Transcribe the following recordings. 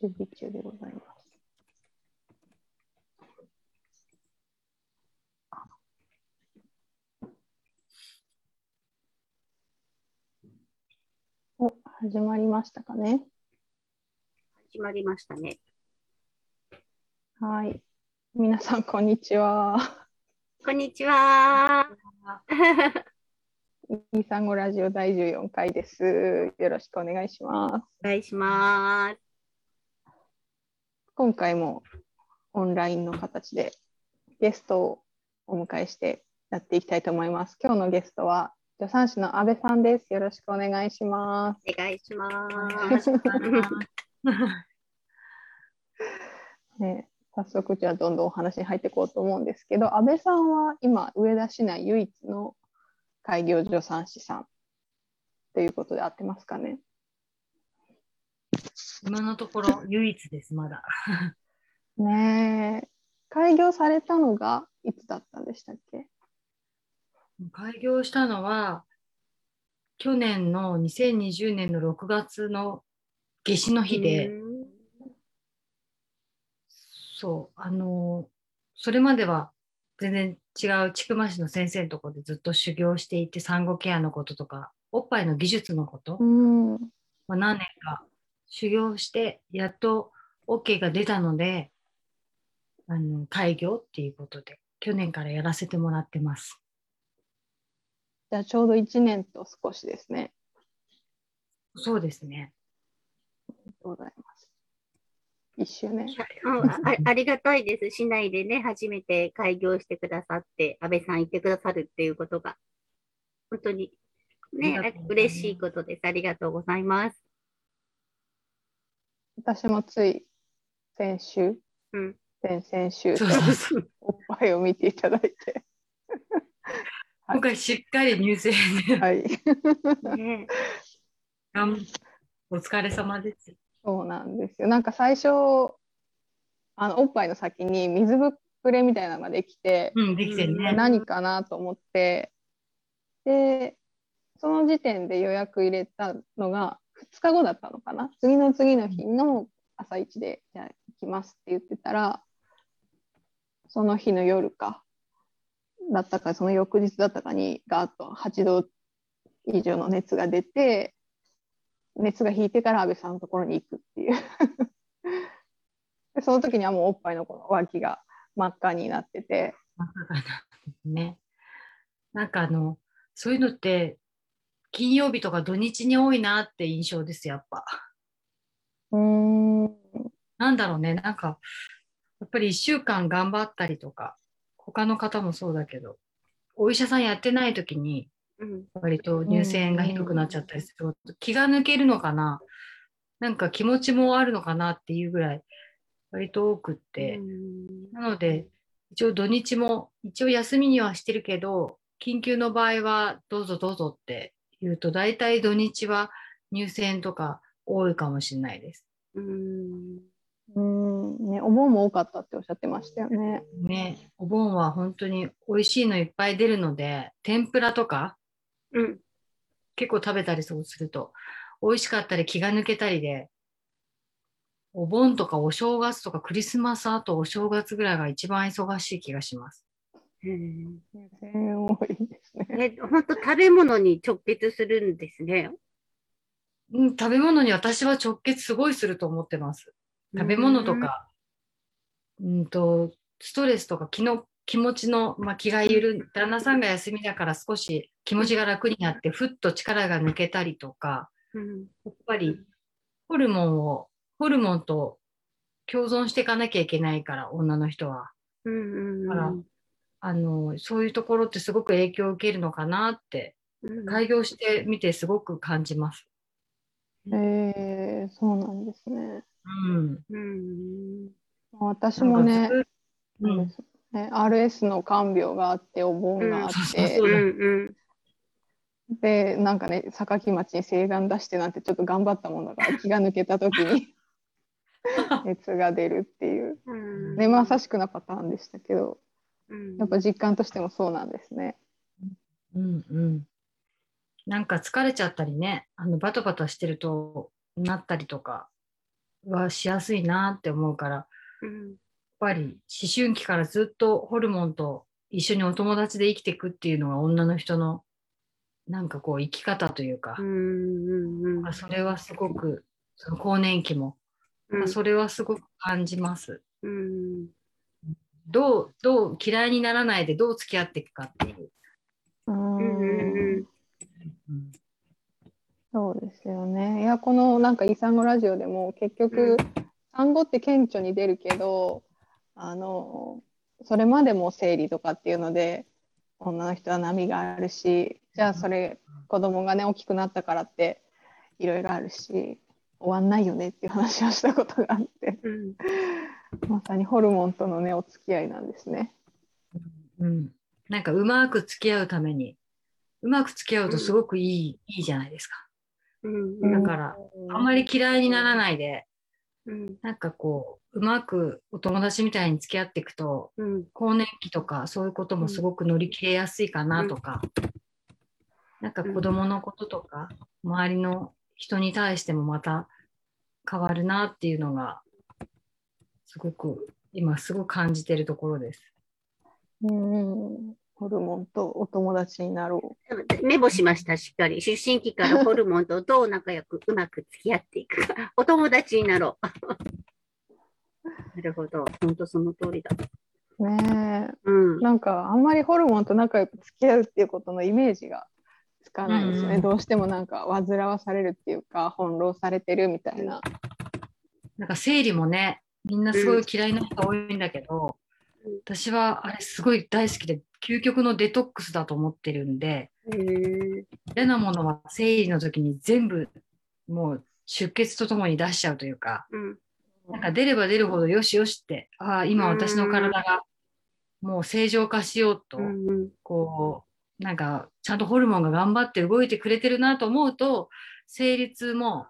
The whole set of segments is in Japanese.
準備中でございます。お、始まりましたかね。始まりましたね。はい。皆さん、こんにちは。こんにちは。イーサンゴラジオ第14回です。よろしくお願いします。お願いします。今回もオンラインの形でゲストをお迎えしてやっていきたいと思います。今日のゲストは助産師の安倍さんです。よろしくお願いします。お願いしま願いしね、早速じゃあどんどんお話に入っていこうと思うんですけど、安倍さんは今上田市内唯一の開業助産師さんということで合ってますかね？今のところ唯一です、まだ。ねえ、開業されたのがいつだったんでしたっけ？開業したのは、去年の2020年の6月の夏至のす。日で、そう、あの、それまでは全然違う千曲市の先生のところでずっと修行していて、産後ケアのこととか、おっぱいの技術のこと、うん。まあ、何年か修行して、やっと OK が出たので、あの開業っていうことで、去年からやらせてもらってます。じゃあちょうど1年と少しですね。そうですね。ありがとうございます。1周年。うんあありがたいです。市内でね、初めて開業してくださって、安倍さん言ってくださるっていうことが、本当にねありがとうございます嬉しいことです。ありがとうございます。私もつい先週、うん先々週とそうそうそう。おっぱいを見ていただいて、はい今回しっかり入選で、はい。ねお疲れ様です。そうなんですよ。なんか最初、あのおっぱいの先に水ぶくれみたいなのができて、うん、できてるね。何かなと思って、で、その時点で予約入れたのが2日後だったのかな？次の次の日の朝一で、じゃあ行きますって言ってたら、その日の夜か、だったか、その翌日だったかに、ガーッと8度以上の熱が出て、熱が引いてから安倍さんのところに行くっていう。その時にはもうおっぱいのこの脇が真っ赤になってて、まさかなね。なんかあの、そういうのって、金曜日とか土日に多いなって印象です、やっぱ。うーん、なんだろうね、なんか、やっぱり1週間頑張ったりとか、他の方もそうだけど、お医者さんやってない時に、うん。割と乳腺がひどくなっちゃったりすると、気が抜けるのかな、なんか気持ちもあるのかなっていうぐらい、割と多くって、うん。なので、一応土日も、一応休みにはしてるけど、緊急の場合はどうぞどうぞって言うと、大体土日は乳腺とか多いかもしれないです。うんうんね、お盆も多かったっておっしゃってましたよね。ね、お盆は本当に美味しいのいっぱい出るので、天ぷらとかうん結構食べたりすると、美味しかったり気が抜けたりで、お盆とかお正月とかクリスマスあとお正月ぐらいが一番忙しい気がします。うん全多いですね。ね、本当食べ物に直結するんですね。うん、食べ物に私は直結すごいすると思ってます。食べ物とか、うんと、ストレスとか気の気持ちの、まあ、気が緩ん、旦那さんが休みだから少し気持ちが楽になって、ふっと力が抜けたりとか、うんやっぱりホルモンを、ホルモンと共存していかなきゃいけないから、女の人は。うんだからあの、そういうところってすごく影響を受けるのかなって、うん。開業してみてすごく感じます。えー、そうなんですね。うん。うん。私もねうん。RS の看病があって、お盆があって。で、なんかね、榊町に請願出してなんてちょっと頑張ったもんだから、気が抜けた時に 熱が出るっていう、うん。ね、まさしくなパターンでしたけど、うんやっぱ実感としてもそうなんですね。うんうん。なんか疲れちゃったりね、あのバタバタしてるとなったりとか、はしやすいなって思うから、やっうんぱり思春期からずっとホルモンと一緒にお友達で生きていくっていうのが女の人のなんかこう生き方というかう、んうんうんまあそれはすごくその更年期も、まあそれはすごく感じます。うんどうどう嫌いにならないでどう付き合っていくかっていう。うそうですよね。いや、このなんかイサンゴラジオでも結局、産後って顕著に出るけど、あの、それまでも生理とかっていうので、女の人は波があるし、じゃあそれ、子供がね、大きくなったからって、いろいろあるし、終わんないよねっていう話をしたことがあって、うん。まさにホルモンとのね、お付き合いなんですね。うん、なんかうまく付き合うためにうまく付き合うとすごくいい,、いいじゃないですか。うん。だからあんまり嫌いにならないでうん。なんかこううまくお友達みたいに付き合っていくとうん。更年期とかそういうこともすごく乗り切れやすいかなとか、なんか子供のこととか周りの人に対してもまた変わるなっていうのがすごく今すごく感じてるところです。うん、ホルモンとお友達になろメモしました、しっかり。出身期からホルモンとどう仲良くうまく付き合っていくか。お友達になろう。なるほど。本当その通りだ。う。ねえ。うん。なんかあんまりホルモンと仲良く付き合うっていうことのイメージがつかないですよね。うんどうしてもなんか煩わされるっていうか翻弄されてるみたいな。なんか生理もね、みんなすごい嫌いな人多いんだけど、うん私はあれすごい大好きで、究極のデトックスだと思ってるんで、嫌なものは生理の時に全部もう出血とともに出しちゃうというか、うん。なんか出れば出るほどよしよしって、ああ、今私の体がもう正常化しようと、うんこう、なんかちゃんとホルモンが頑張って動いてくれてるなと思うと、生理痛も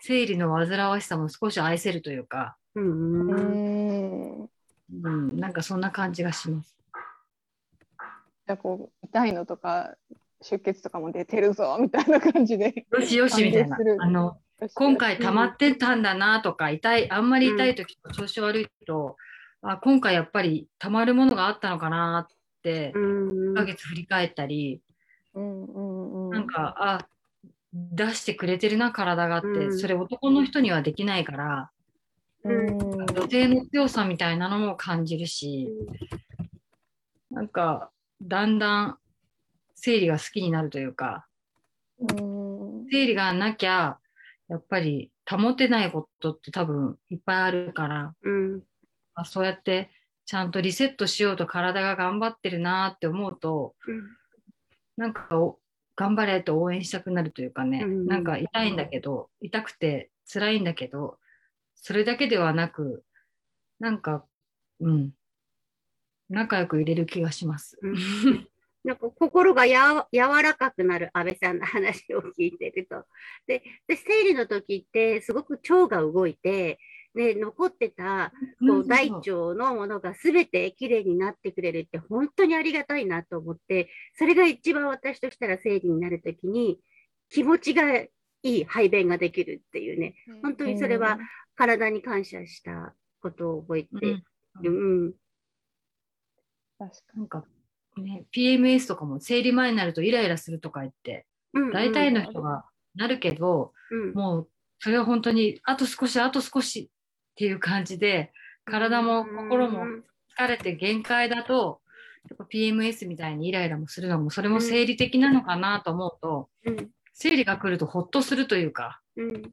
生理の煩わしさも少し愛せるというか、うんなんかそんな感じがします。じゃあこう痛いのとか出血とかも出てるぞみたいな感じで。よしよしみたいな。あの、今回溜まってたんだなとか、痛い、あんまり痛い時とか調子悪いと、あ今回やっぱり溜まるものがあったのかなっ1ヶ月振り返ったり、うんうんうん。なんか、あ、出してくれてるな、体がって、うんそれ男の人にはできないから、うん。女性の強さみたいなのも感じるし、なんか、だんだん生理が好きになるというか、うん。生理がなきゃ、やっぱり保てないことって多分いっぱいあるから、うんまあ、そうやってちゃんとリセットしようと体が頑張ってるなって思うと、なんかお頑張れと応援したくなるというかね、うんなんか痛いんだけど、痛くて辛いんだけど、それだけではなく、なんか、うん、仲良く入れる気がします。うん なんか心がやわ柔らかくなる安倍さんの話を聞いてると。で、で生理の時ってすごく腸が動いて、で残ってたこう大腸のものが全てきれいになってくれるって本当にありがたいなと思って、それが一番私としたら生理になる時に気持ちがいい排便ができるっていうね、本当にそれは体に感謝したことを覚えて。うんる。うん。確かなんかね、PMS とかも生理前になるとイライラするとか言って、うんうん。大体の人がなるけど、うん。もうそれは本当にあと少しあと少しっていう感じで体も心も疲れて限界だとやっぱ PMS みたいにイライラもするのもそれも生理的なのかなと思うと、うん。生理が来るとほっとするというか。うん。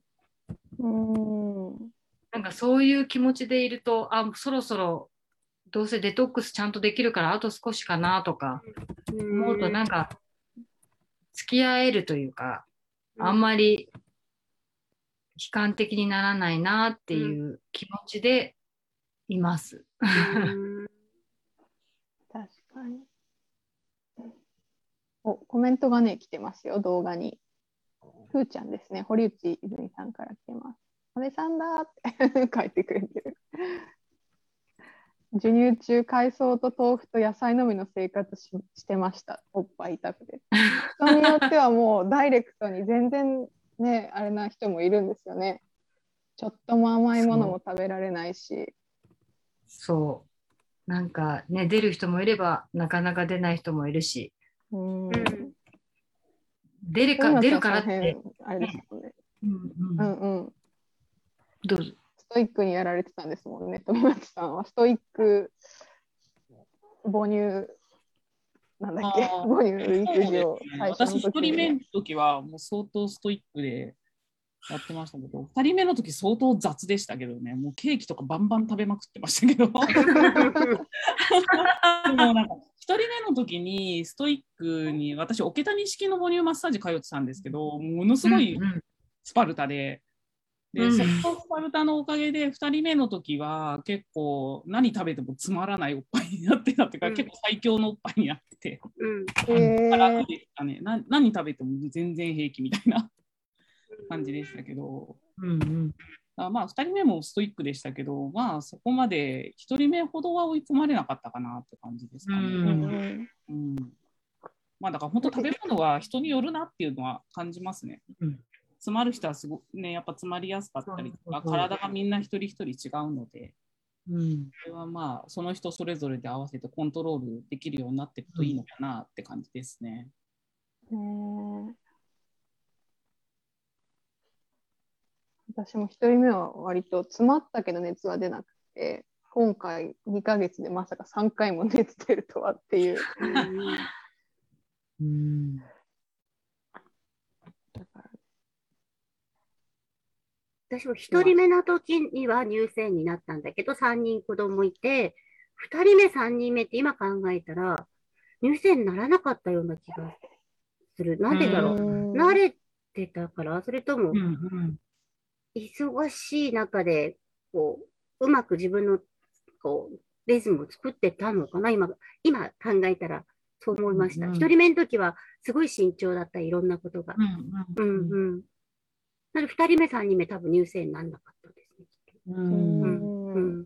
うん。なんかそういう気持ちでいるとあそろそろどうせデトックスちゃんとできるからあと少しかなとか思うとなんか付き合えるというかあんまり悲観的にならないなっていう気持ちでいます。うん確かに。お、コメントがね、来てますよ、動画に。ふーちゃんですね、堀内泉さんから来てます。安倍さんだって 書いてくれてる。授乳中、海藻と豆腐と野菜のみの生活ししてました。おっぱい痛くて。人によってはもうダイレクトに全然ね、あれな人もいるんですよね。ちょっとも甘いものも食べられないし。そう。なんかね、出る人もいれば、なかなか出ない人もいるし、うん。うん出るか出るからって、あれですもんね。うんううんんうん。どうぞ。ストイックにやられてたんですもんね、富松さんは。ストイック母乳、なんだっけ、育児私、一時に。人目の時はもう相当ストイックでやってましたけど、二人目の時相当雑でしたけどね、もうケーキとかバンバン食べまくってましたけど、でもなんか、一人目の時にストイックに、私、桶谷式の母乳マッサージ通ってたんですけど、ものすごいスパルタで、で、うん。そのスパルタのおかげで、2人目の時は結構何食べてもつまらないおっぱいになってたっていうか、うん。結構最強のおっぱいになって。て、うん。へ楽ー。でしたね。な。何食べても全然平気みたいな感じでしたけど、うんうん。まあ2人目もストイックでしたけど、まあそこまで1人目ほどは追い込まれなかったかなって感じですかね。ううん。んうん。まあだから本当食べ物は人によるなっていうのは感じますね。うん。詰まる人はすごね、やっぱ詰まりやすかったりとか、体がみんな一人一人違うので、うんそれはまあその人それぞれで合わせてコントロールできるようになっていくといいのかなって感じですね。ね私も一人目は割と詰まったけど熱は出なくて、今回2ヶ月でまさか3回も熱出るとはっていう。うんだから私も一人目の時には乳腺になったんだけど、3人子供いて、2人目、3人目って今考えたら、乳腺にならなかったような気がする。なんでだろう。うん慣れてたから、それとも忙しい中で、こう、うまく自分の、こう、リズムを作ってたのかな今、今考えたらそう思いました。一人目の時はすごい慎重だった、いろんなことが。ううんんうん。なので、二人目、三人目、多分乳腺にならなかったですね。きっとうんううん。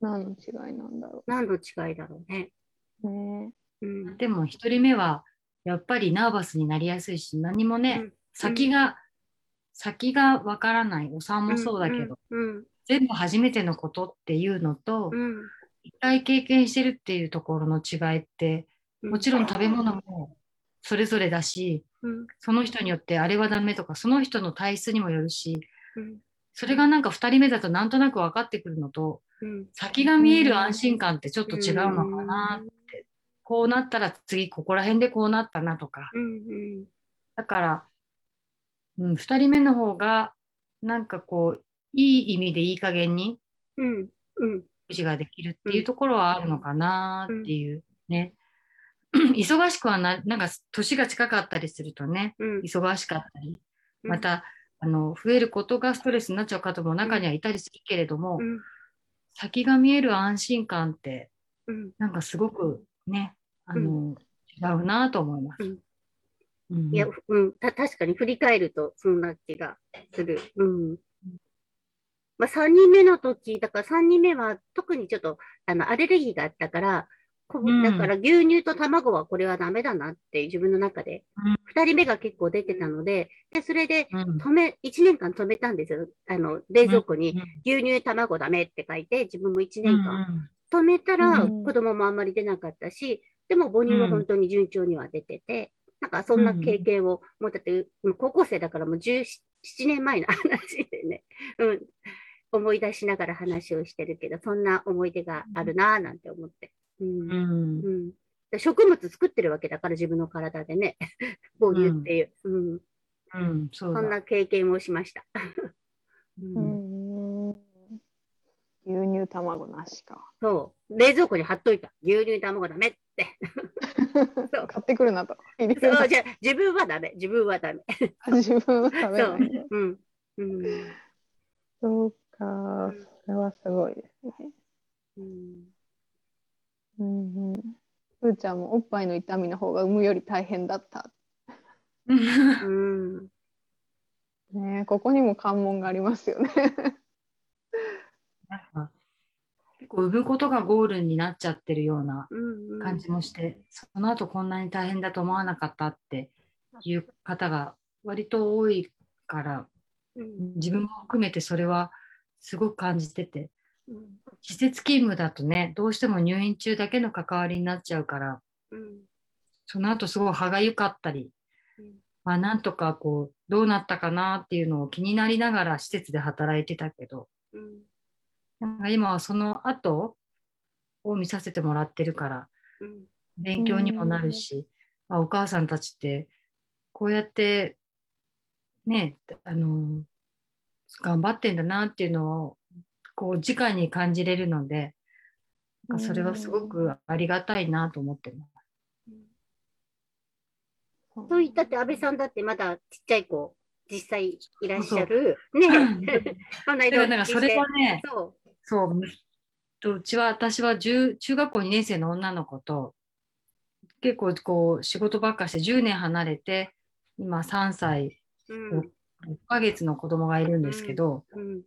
何の違いなんだろ何の違いだろうね。うね。うん。でも一人目はやっぱりナーバスになりやすいし何もね、うん先が、先がわからないお産もそうだけど、うん。全部初めてのことっていうのと、うん。一回経験してるっていうところの違いってうんもちろん食べ物もそれぞれだしうん。その人によってあれはダメとかその人の体質にもよるしうん。それがなんか2人目だとなんとなく分かってくるのとうん。先が見える安心感ってちょっと違うのかなってこうなったら次ここら辺でこうなったなとかうん。だから、うん、2人目の方がなんかこういい意味でいい加減にうん。うん。育児ができるっていうところはあるのかなっていうね。忙しくはな、なんか年が近かったりするとね、うん。忙しかったり、うんまた、あの、増えることがストレスになっちゃう方も中にはいたりするけれども、うん。先が見える安心感って、うん。なんかすごくね、あの、違うなと思います。うんうんいや、うん、た、確かに振り返ると、そんな気がする。うん。まあ、3人目の時、だから3人目は特にちょっと、あの、アレルギーがあったから、だから牛乳と卵はこれはダメだなって自分の中で、うん。2人目が結構出てたので、で、それでうん。止め、1年間止めたんですよ。あの、冷蔵庫にうん。牛乳、卵ダメって書いて、自分も1うん年間止めたらうん。子供もあんまり出なかったし、でも母乳は本当に順調には出てて、なんかそんな経験を、もうだって高校生だからもう17年前の 話でね、うん、思い出しながら話をしてるけど、そんな思い出があるなぁなんて思って。うんうんうんで植物作ってるわけだから自分の体でね、母乳っていう、うんうん、そうだそんな経験をしました。ううんん。牛乳卵なしか。そう、冷蔵庫に貼っといた。牛乳、卵ダメって。そう買ってくるなと。そう、じゃあ自分はダメ。自分はダメ。自分は食べそうないと。。うん。うん。そうか、それはすごいですね。うんうんうん。ふーちゃんもおっぱいの痛みの方が産むより大変だった。うん。ねえここにも関門がありますよね。なんか結構産むことがゴールになっちゃってるようなうん。感じもして、その後こんなに大変だと思わなかったっていう方が割と多いから、うん自分も含めてそれはすごく感じててうん施設勤務だとねどうしても入院中だけの関わりになっちゃうから。うんその後すごい歯がゆかったり、うんまあ、なんとかこうどうなったかなっていうのを気になりながら施設で働いてたけど。うんなんか今はその後を見させてもらってるから勉強にもなるし、あお母さんたちってこうやってねあの頑張ってんだなっていうのをこう直に感じれるのでなんかそれはすごくありがたいなと思ってます。そういったって安倍さんだってまだちっちゃい子実際いらっしゃる。ね。このだからなんかそれはねそそうとうちは私は10中学校2年生の女の子と結構こう仕事ばっかして10年離れて今3歳う。うん。6ヶ月の子供がいるんですけど、うん。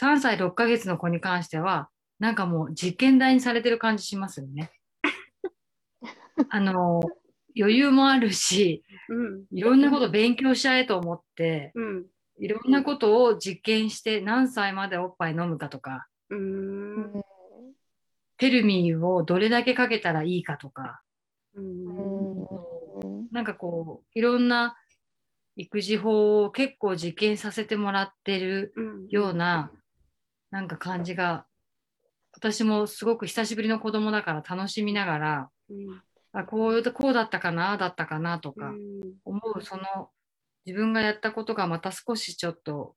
3歳6ヶ月の子に関してはなんかもう実験台にされてる感じしますよね。あの余裕もあるしうん。いろんなこと勉強しちゃえと思ってうん。いろんなことを実験して何歳までおっぱい飲むかとかテルミンをどれだけかけたらいいかとかうん。なんかこういろんな育児法を結構実験させてもらってるうん。ようななんか感じが私もすごく久しぶりの子供だから楽しみながらうん。あこういうこうだったかなだったかなとかうん。思うその自分がやったことがまた少しちょっと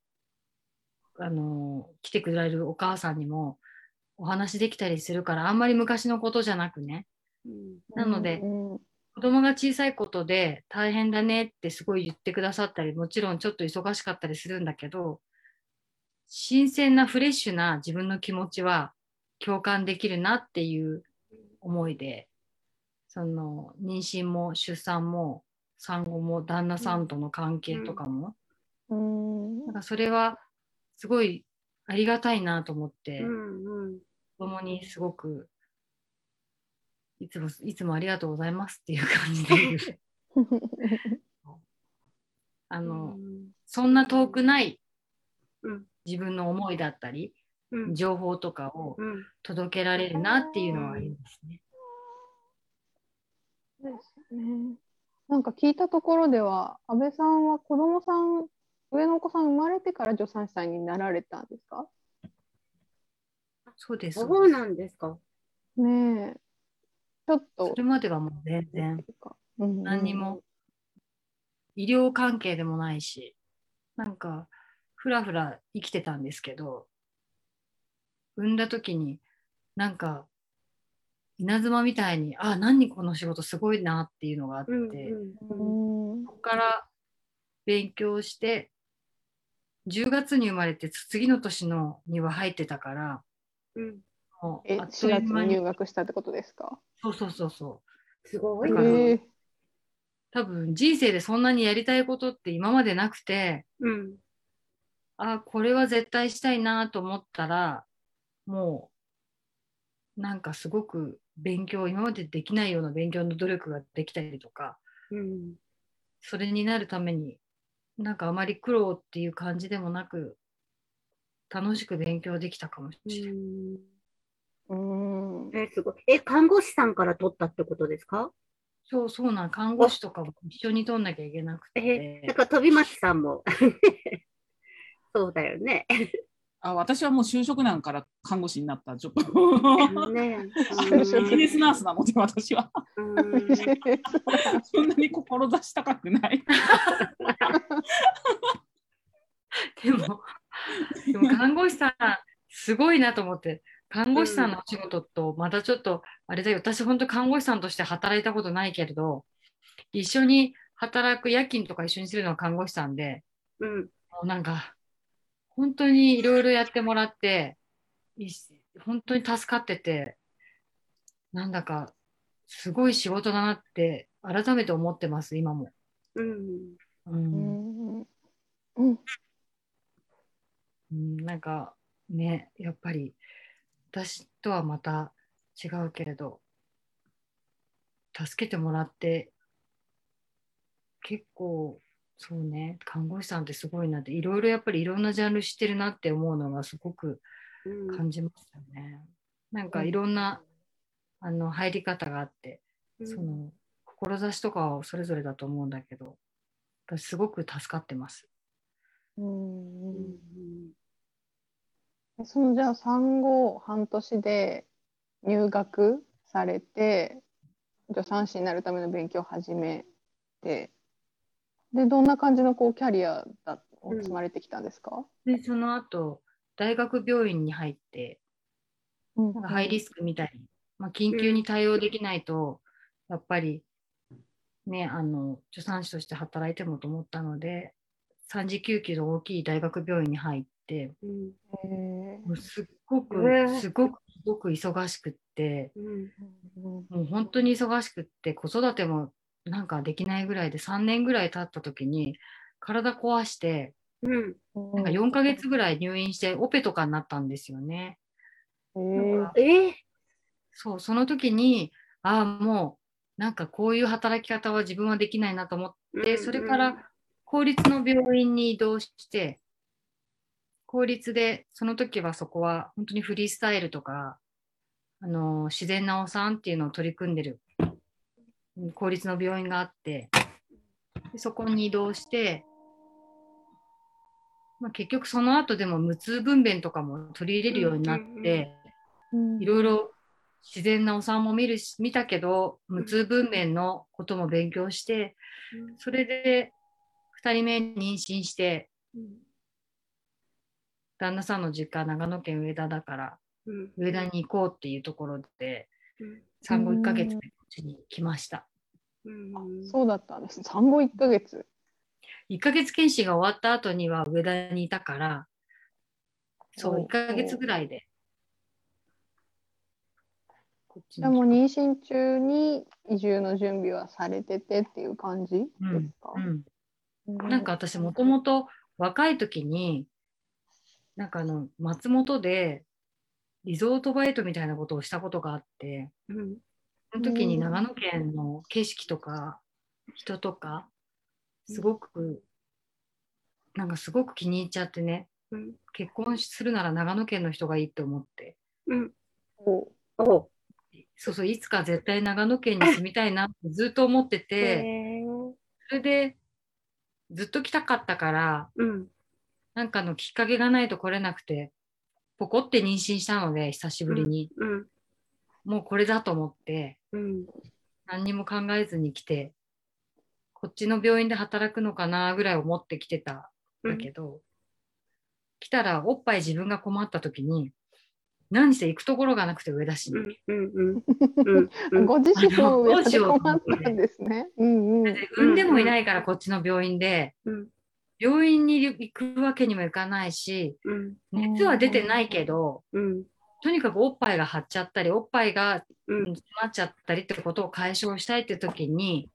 あの来てくれるお母さんにもお話できたりするからあんまり昔のことじゃなくねうん。なのでうん子供が小さいことで大変だねってすごい言ってくださったりもちろんちょっと忙しかったりするんだけど新鮮なフレッシュな自分の気持ちは共感できるなっていう思いでその妊娠も出産も産後も旦那さんとの関係とかも、うんなんかそれはすごいありがたいなと思って、うん。うん。子供にすごくいつもいつもありがとうございますっていう感じで あの、そんな遠くないうん自分の思いだったり、うん。情報とかをうん。届けられるなっていうのはありますね。ですね。なんか聞いたところでは、安倍さんは子供さん、上のお子さん生まれてから助産師さんになられたんですか？そうです。そうなんですか。ねえ。ちょっとそれまではもう全然うんうん何にも医療関係でもないし、なんかふらふら生きてたんですけど、産んだ時になんか稲妻みたいに、あ、何この仕事すごいなっていうのがあって、うん。うん。うんそこから勉強して、10月に生まれて次の年のには入ってたから、うん。え、もうあっと4月にいう間に入学したってことですか？そうそうそうそう。すごいな。だからええ多分人生でそんなにやりたいことって今までなくて、うん。あ、これは絶対したいなと思ったら、もう、なんかすごく勉強、今までできないような勉強の努力ができたりとか、うん。それになるために、なんかあまり苦労っていう感じでもなく、楽しく勉強できたかもしれない。うんえ、すごい。え、看護師さんから取ったってことですか？そうそうなん、看護師とかも一緒に取んなきゃいけなくえ、てなん、か飛松さんも。そうだよね。あ私はもう就職難から看護師になった、ちょっと。ねビジネスナースなので、私は。うんそんなに志高くない。でも、でも看護師さん、すごいなと思って、看護師さんのお仕事と、またちょっと、あれだよ、私、本当、看護師さんとして働いたことないけれど、一緒に働く夜勤とか一緒にするのは看護師さんで、うん。もうなんか、本当にいろいろやってもらって、い本当に助かってて、なんだか、すごい仕事だなって、改めて思ってます、今も。うん。ううんんうんうん、なんかね、やっぱり私とはまた違うけれど、助けてもらって、結構そうね、看護師さんってすごいなって、いろいろやっぱりいろんなジャンル知ってるなって思うのがすごくうん。感じましたね。なんかいろんな、あの入り方があって、その志とかはそれぞれだと思うんだけど、私すごく助かってます。うん。うんでそのじゃあ産後半年で入学されて助産師になるための勉強を始めてでどんな感じのこうキャリアだを積まれてきたんですか、で、その後、大学病院に入って、うん。なんかハイリスクみたいに、まあ、緊急に対応できないと、やっぱり、ね、あの、助産師として働いてもと思ったので、3次救急の大きい大学病院に入って、うん。へもうすっごくへー、すごく、すごく忙しくって、うん。ーもう本当に忙しくって、子育てもなんかできないぐらいで、3年ぐらい経った時に、体壊して、うん。なんか4ヶ月ぐらい入院して、オペとかになったんですよね。へー。えそう、その時に、ああ、もう、なんかこういう働き方は自分はできないなと思って、それから公立の病院に移動して、公立で、その時はそこは本当にフリースタイルとか、あの、自然なお産っていうのを取り組んでるうん公立の病院があって、でそこに移動して、まあ、結局その後でも無痛分娩とかも取り入れるようになって、うんいろいろ自然なお産も見るし見たけど無痛分娩のことも勉強してそれで2人目妊娠して旦那さんの実家長野県上田だからうん。上田に行こうっていうところでうん。産後1ヶ月でちに来ました。うんそうだったんです産後1ヶ月。1ヶ月検診が終わった後には上田にいたからそうお1ヶ月ぐらいで。こっちじゃあも妊娠中に移住の準備はされててっていう感じですか、うんうなんか私もともと若い時に、なんかあの、松本でリゾートバイトみたいなことをしたことがあって、うんその時にうん長野県の景色とか人とか、すごく、なんかすごく気に入っちゃってね、うん。結婚するなら長野県の人がいいって思って、うん。おお。そうそう、いつか絶対長野県に住みたいなってずっと思ってて、それでずっと来たかったから、うん。なんかのきっかけがないと来れなくて、ポコって妊娠したので、久しぶりに。うんもうこれだと思って、うん。何にも考えずに来て、こっちの病院で働くのかなぐらい思って来てたんだけど、来たらおっぱい自分が困った時に、何せ行くところがなくて上田市に。うんうんうん。うん ご自身も上でどうし困ったんですね。うんうん。で産んでもいないからこっちの病院で、うん。病院に行くわけにもいかないし、うん。熱は出てないけど、うんとにかくおっぱいが張っちゃったり、おっぱいがうん。詰まっちゃったりってことを解消したいって時に、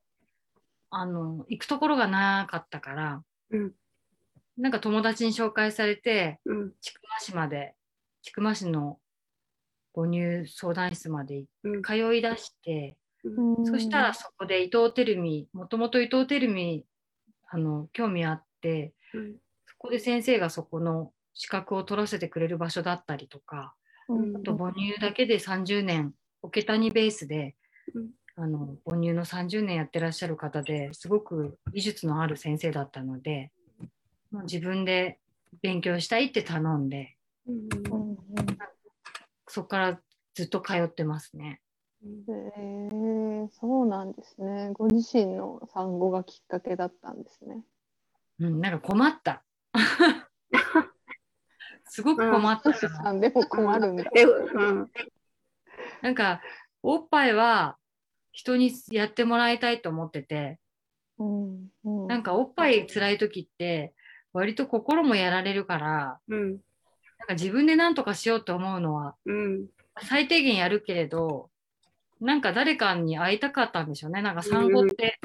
あの、行くところがなかったから、うん。なんか友達に紹介されて、うん。千曲市まで、千曲市の母乳相談室までうん。通い出して、うん。そしたらそこで伊藤輝美、もともと伊藤輝美、あの、興味あって、うん。そこで先生がそこの資格を取らせてくれる場所だったりとか、うんあと母乳だけで30年、桶谷ベースで、うんあの母乳の30年やってらっしゃる方ですごく技術のある先生だったので、もう自分で勉強したいって頼んで、そこからずっと通ってますね。へえそうなんですね。ご自身の産後がきっかけだったんですね。うん、なんか困った。すごく困った寿司さんでも困るんだ。えうん。なんか、おっぱいは人にやってもらいたいと思ってて、うんうん。なんかおっぱい辛い時って、割と心もやられるから、うん。なんか自分で何とかしようと思うのはうん。最低限やるけれど、なんか誰かに会いたかったんでしょうね。なんか産後って、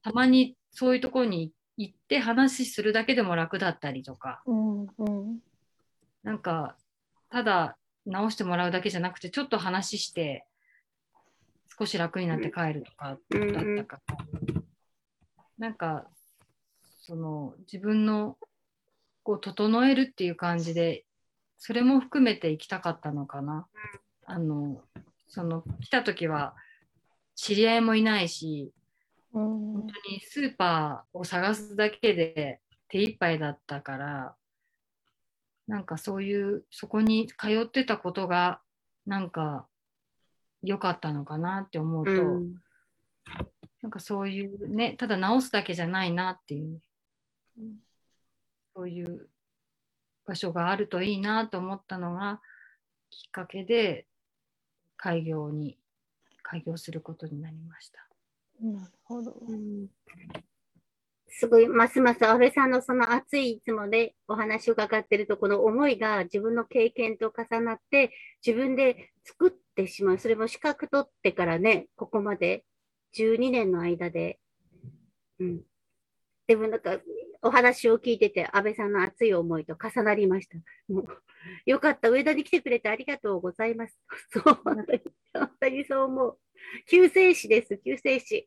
たまにそういうところに行って話するだけでも楽だったりとか、うんうんなんか、ただ直してもらうだけじゃなくて、ちょっと話して、少し楽になって帰るとかだったから、なんか、その自分のこう整えるっていう感じでそれも含めて行きたかったのかな。あのその来た時は知り合いもいないしうん。本当にスーパーを探すだけで手一杯だったからなんかそういうそこに通ってたことがなんか良かったのかなって思うと、うんなんかそういうねただ直すだけじゃないなっていう、そういう場所があるといいなと思ったのがきっかけで開業に開業することになりました。なるほど。うんすごい、ますます安倍さんのその熱いいつもね、お話を伺っていると、この思いが自分の経験と重なって、自分で作ってしまう。それも資格取ってからね、ここまで12年の間で。うん。でもなんか、お話を聞いてて、安倍さんの熱い思いと重なりました。もう、よかった。上田に来てくれてありがとうございます。そう、本当に、本当にそう思う。救世主です、救世主。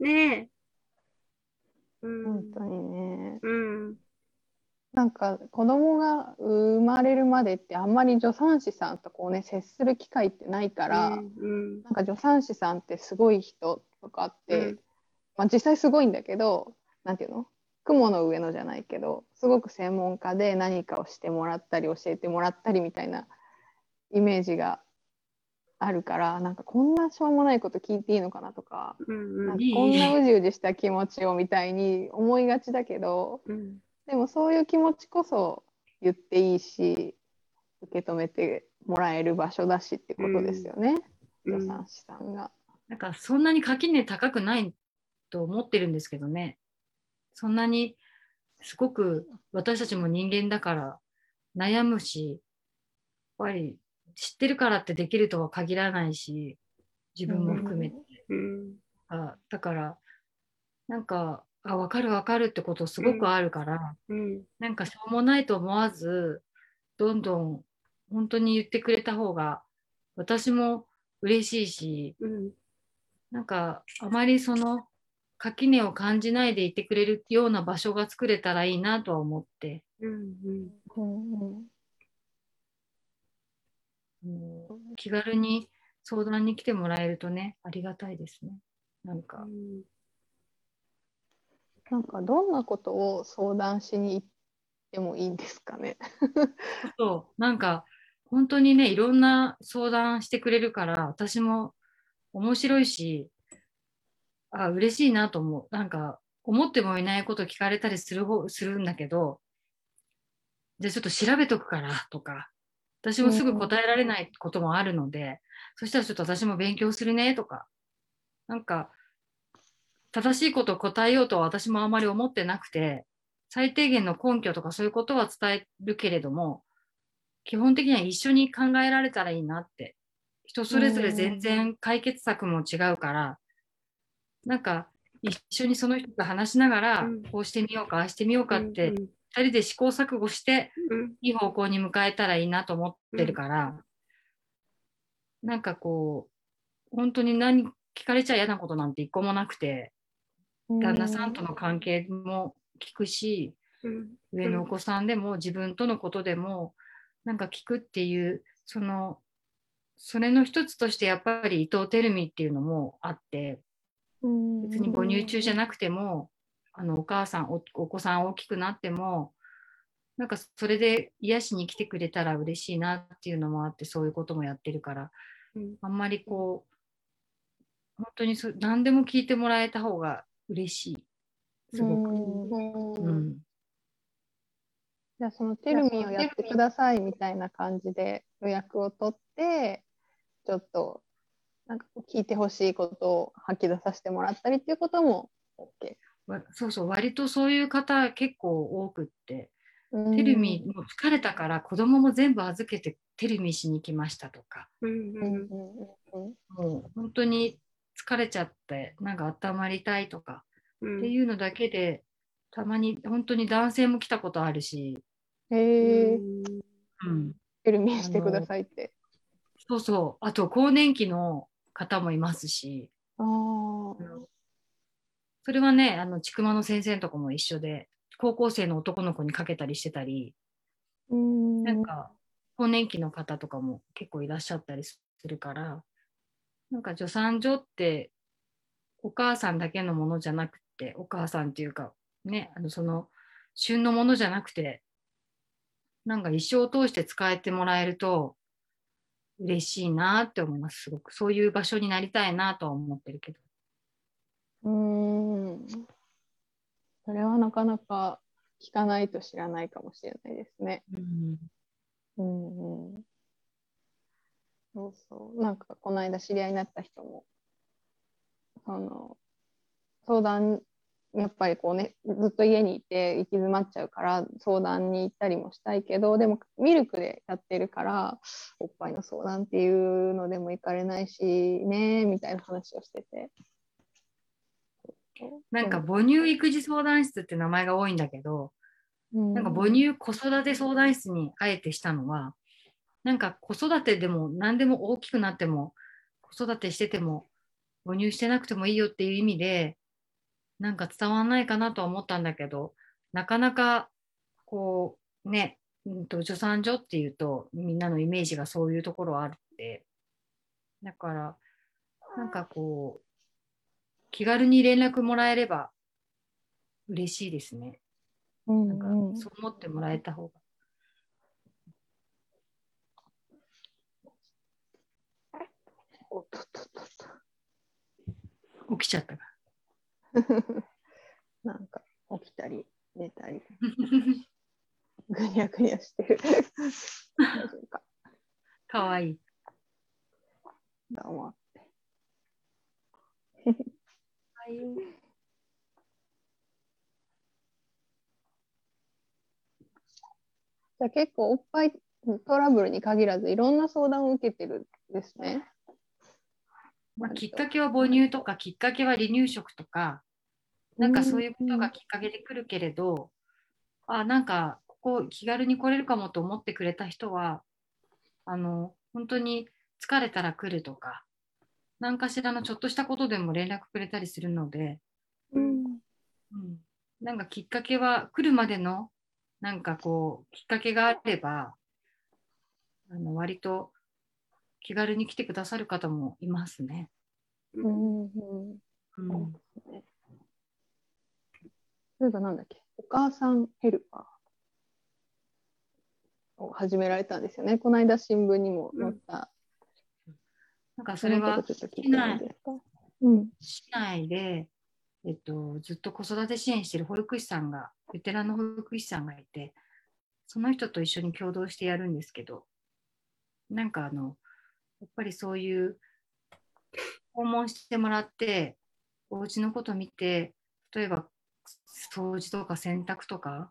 ねえ。うん本当にね。うん。なんか子供が生まれるまでってあんまり助産師さんとこうね接する機会ってないから、うん。なんか助産師さんってすごい人とかって、うんまあ、実際すごいんだけどなんていうの？雲の上のじゃないけどすごく専門家で何かをしてもらったり教えてもらったりみたいなイメージがあるからなんかこんなしょうもないこと聞いていいのかなとかうん。なんかこんなうじうじした気持ちをみたいに 思いがちだけどうん。でもそういう気持ちこそ言っていいし受け止めてもらえる場所だしってことですよね、助産師さんが。なんかそんなに垣根高くないと思ってるんですけどね。そんなにすごく私たちも人間だから悩むし、やっぱり知ってるからってできるとは限らないし、自分も含めて。うん。あだから、なんか、あ、わかるわかるってことすごくあるから、うん。なんかしょうもないと思わず、どんどん本当に言ってくれた方が、私も嬉しいし、うん。なんかあまりその垣根を感じないでいてくれるような場所が作れたらいいなとは思って、うん。うんうんうん気軽に相談に来てもらえるとね、ありがたいですね。なんか、なんかどんなことを相談しに行ってもいいんですかね。そう、なんか本当にね、いろんな相談してくれるから、私も面白いし、あ、嬉しいなと思う。なんか、思ってもいないこと聞かれたりする方、するんだけど、じゃあちょっと調べとくからとか、私もすぐ答えられないこともあるので、そしたらちょっと私も勉強するねとか、なんか、正しいことを答えようとは私もあまり思ってなくて、最低限の根拠とかそういうことは伝えるけれども、基本的には一緒に考えられたらいいなって。人それぞれ全然解決策も違うから、なんか一緒にその人と話しながらうん、こうしてみようか、ああしてみようかって、うん二人で試行錯誤して、うん。いい方向に向かえたらいいなと思ってるから、なんかこう、本当に何聞かれちゃ嫌なことなんて一個もなくて、旦那さんとの関係も聞くし、うん。上のお子さんでも自分とのことでもなんか聞くっていうそのそれの一つとしてやっぱり伊藤輝美っていうのもあって別に母乳中じゃなくてもあのお母さんおお子さん大きくなってもなんかそれで癒しに来てくれたら嬉しいなっていうのもあってそういうこともやってるから。うん。あんまりこう本当にそ何でも聞いてもらえた方が嬉しい。すごく。うん。うん。じゃあそのテルミをやってくださいみたいな感じで予約を取ってちょっとなんか聞いてほしいことを吐き出させてもらったりっていうことも OK。わそうそう割とそういう方結構多くってうんテルミもう疲れたから子供も全部預けてテルミしに来ましたとかうん。もう本当に疲れちゃってなんか温まりたいとかうん。っていうのだけでたまに本当に男性も来たことあるし、へえ、うん、テルミしてくださいって。そうそうあと更年期の方もいますしああ。それはね、あの、ちくまの先生とかも一緒で、高校生の男の子にかけたりしてたり、うんなんか、更年期の方とかも結構いらっしゃったりするから、なんか助産所ってお母さんだけのものじゃなくて、お母さんっていうか、ね、あのその旬のものじゃなくて、なんか一生を通して使えてもらえると嬉しいなって思います。すごく。そういう場所になりたいなとは思ってるけど。うん。それはなかなか聞かないと知らないかもしれないですね。うん。うんうん。そうそう。なんか、この間知り合いになった人も、その、相談、やっぱりこうね、ずっと家にいて行き詰まっちゃうから、相談に行ったりもしたいけど、でもミルクでやってるから、おっぱいの相談っていうのでも行かれないし、ね、みたいな話をしてて。なんか母乳育児相談室って名前が多いんだけど、うん、なんか母乳子育て相談室にあえてしたのは、なんか子育てでも何でも大きくなっても、子育てしてても、母乳してなくてもいいよっていう意味で、なんか伝わらないかなとは思ったんだけど、なかなかこうね、うんと助産所っていうとみんなのイメージがそういうところはあるって、だからなんかこう気軽に連絡もらえれば嬉しいですね。うんなんかうんそう思ってもらえた方が。おっとっとっとっ起きちゃったかと なんか起きたり寝たりぐにゃぐにゃしてるから。かわいい。どうもじゃあ結構おっぱいトラブルに限らずいろんな相談を受けてるんですね。まあ、きっかけは母乳とか、きっかけは離乳食とか、なんかそういうことがきっかけで来るけれど、あ、なんかここ気軽に来れるかもと思ってくれた人は、あの、本当に疲れたら来るとか、何かしらのちょっとしたことでも連絡くれたりするので、うんうん、なんかきっかけは来るまでのなんかこうきっかけがあればあの割と気軽に来てくださる方もいますね。うんうんうん、例えばなんだっけ？お母さんヘルパーを始められたんですよね。この間新聞にも載った。なんかそれはのことちょっと聞いてもいいですかうん。市内で、えっと、ずっと子育て支援している保育士さんがベテランの保育士さんがいてその人と一緒に共同してやるんですけどなんかあのやっぱりそういう訪問してもらってお家のこと見て例えば掃除とか洗濯とか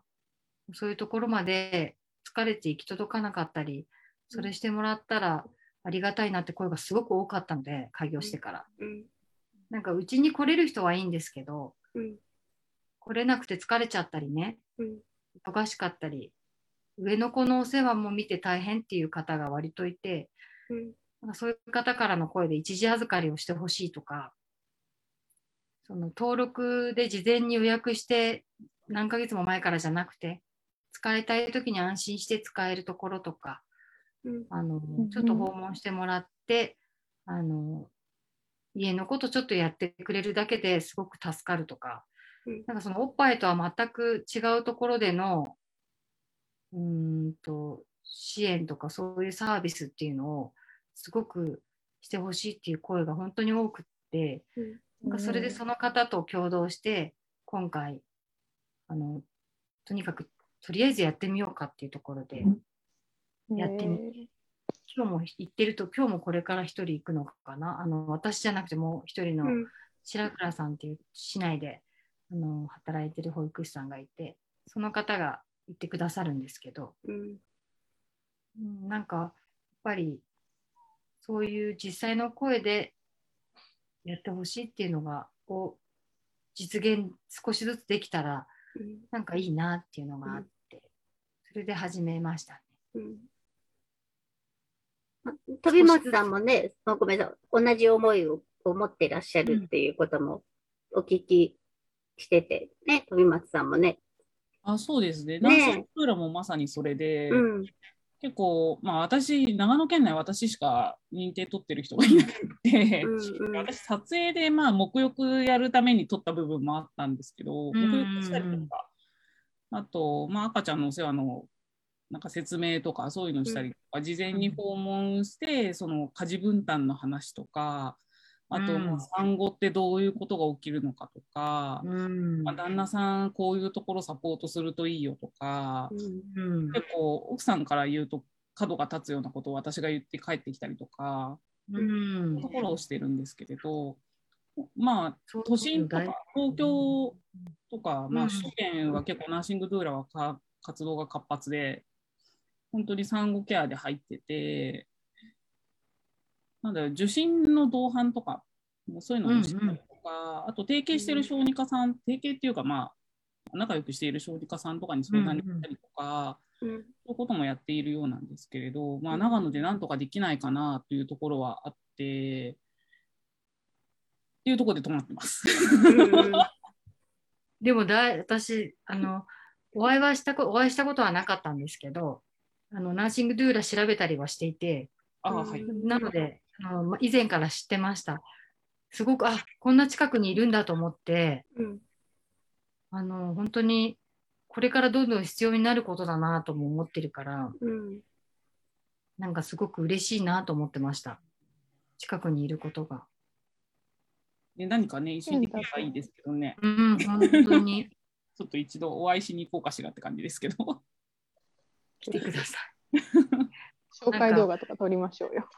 そういうところまで疲れて行き届かなかったりそれしてもらったらありがたいなって声がすごく多かったので開業してから。うん。なんかうちに来れる人はいいんですけど、うん。来れなくて疲れちゃったりね、うん。忙しかったり、上の子のお世話も見て大変っていう方が割といて、うん。なんかそういう方からの声で一時預かりをしてほしいとか、その登録で事前に予約して何ヶ月も前からじゃなくて、使いたい時に安心して使えるところとか、うんあのんちょっと訪問してもらって、あの家のことちょっとやってくれるだけですごく助かるとか、うん。なんかそのおっぱいとは全く違うところでのうーんと支援とかそういうサービスっていうのをすごくしてほしいっていう声が本当に多くって、なんかそれでその方と共同して今回あのとにかくとりあえずやってみようかっていうところで、やってみみ今日も行ってると今日もこれから一人行くのかな？あの私じゃなくてもう一人のうん。白倉さんっていう市内であの働いてる保育士さんがいてその方が行ってくださるんですけど、うん。うん、なんかやっぱりそういう実際の声でやってほしいっていうのがこう実現少しずつできたらうん。なんかいいなっていうのがあって、それで始めましたね。うん。あ飛松さんもね、あごめんなさい、同じ思いをを持ってらっしゃるっていうこともお聞きしてて、ね、飛松さんもね。あそうですね。ねダンスクールもまさにそれで、うん。結構、まあ私、長野県内私しか認定取ってる人がいなくて、うんうん私、撮影でまあ沐浴やるために撮った部分もあったんですけど、ん沐浴したりとか、あと、まあ赤ちゃんのお世話のなんか説明とかそういうのしたりとか、事前に訪問して、その家事分担の話とか、あと、産後ってどういうことが起きるのかとか、うん。まあ、旦那さんこういうところサポートするといいよとか、うん。結構奥さんから言うと角が立つようなことを私が言って帰ってきたりとか、うん。ところをしてるんですけれど、まあ都心とか東京とか、まあ、うん。首都圏は結構ナーシングドゥーラはか活動が活発で、本当に産後ケアで入ってて、なんだろう受診の同伴とか、もうそういうのもしたりとか、あと提携してる小児科さん、提携っていうか、まあ、仲良くしている小児科さんとかに相談に行ったりとか、うんそういうこともやっているようなんですけれど、まあ、長野でなんとかできないかなというところはあって、っていうところで止まってます。うん でもだい私あのお会いはしたこお会いしたことはなかったんですけどあのナーシングドゥーラ調べたりはしていてあはい。なのであのま以前から知ってました。すごくあこんな近くにいるんだと思ってうん。あの本当にこれからどんどん必要になることだなとも思ってるからうん。なんかすごく嬉しいなと思ってました。近くにいることが。ね、何かね、一緒にできればいいですけどね、うん本当に。ちょっと一度お会いしに行こうかしらって感じですけど。来てくださ紹介動画とか撮りましょうよ。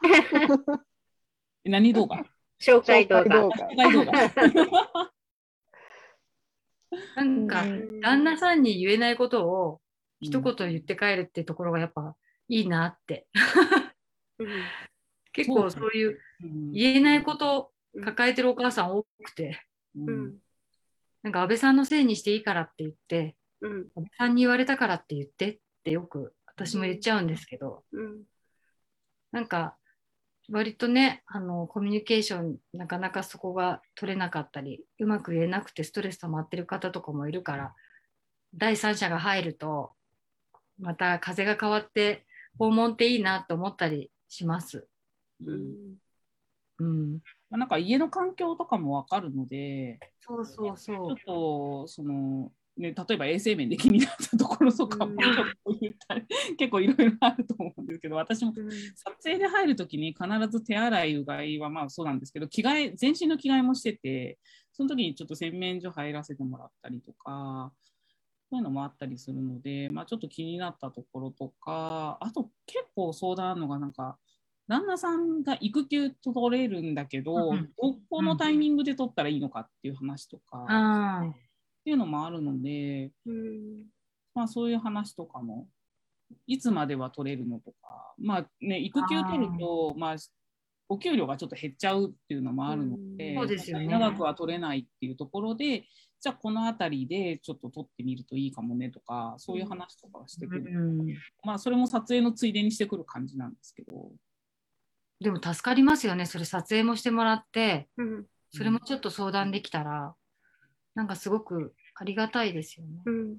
え何動画？紹介動画。紹介動画。い なんかうん旦那さんに言えないことを一うん言言って帰るってところがやっぱいいなって。うん。結構そういううん言えないことを抱えてるお母さん多くて。ううん。んなんか安倍さんのせいにしていいからって言ってうん。安倍さんに言われたからって言って。ってよく私も言っちゃうんですけど。うん。なんか割とねあのコミュニケーションなかなかそこが取れなかったりうまく言えなくてストレス溜まってる方とかもいるから第三者が入るとまた風が変わって訪問っていいなと思ったりします。うん。うん、まあなんか家の環境とかもわかるので、そうそうそちょっとその、ね、例えば衛生面で気になったところとかもうん。結構いろいろあると思うんですけど、私もうん。撮影で入るときに必ず手洗い、うがいはまあそうなんですけど、着替え、全身の着替えもしてて、その時にちょっと洗面所入らせてもらったりとか、そういうのもあったりするので、まあ、ちょっと気になったところとか、あと結構相談あるのが、なんか、旦那さんが育休取れるんだけど、うんのタイミングで取ったらいいのかっていう話とか、っあていうのもあるので、うん。まあ、そういう話とかも、いつまでは取れるのとか、まあね、育休取ると、まあ、お給料がちょっと減っちゃうっていうのもあるので、ですよね。長くは取れないっていうところで、じゃあこの辺りでちょっと取ってみるといいかもねとか、そういう話とかはしてくる。うん、まあ、それも撮影のついでにしてくる感じなんですけど、でも助かりますよね。それ撮影もしてもらってうん。それもちょっと相談できたらなんかすごくありがたいですよね。うん。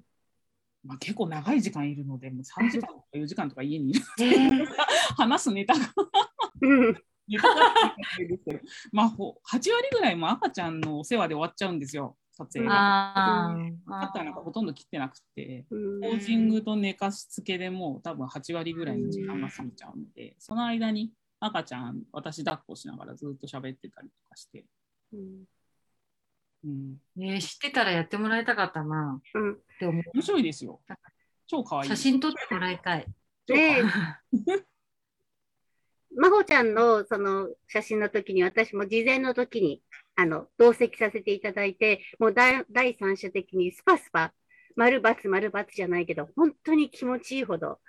まあ、結構長い時間いるので、もう3時間とか4時間とか家にいるえー 話すネタが。がないですけど、まあ、ほ8割ぐらいも赤ちゃんのお世話で終わっちゃうんですよ、撮影が。あカッターなんかほとんど切ってなくて、うん。ポージングと寝かしつけでもう多分8割ぐらいの時間が過ぎちゃうので、その間に赤ちゃん、私抱っこしながらずっと喋ってたりとかして、うんうん、ーえー知ってたらやってもらいたかったなうんって思う面白いですよ。超可愛い。写真撮ってもらいたい。ねえ 真帆ちゃんのその写真の時に私も事前の時にあの同席させていただいて、もう第第三者的にスパスパ、丸×丸×じゃないけど、本当に気持ちいいほど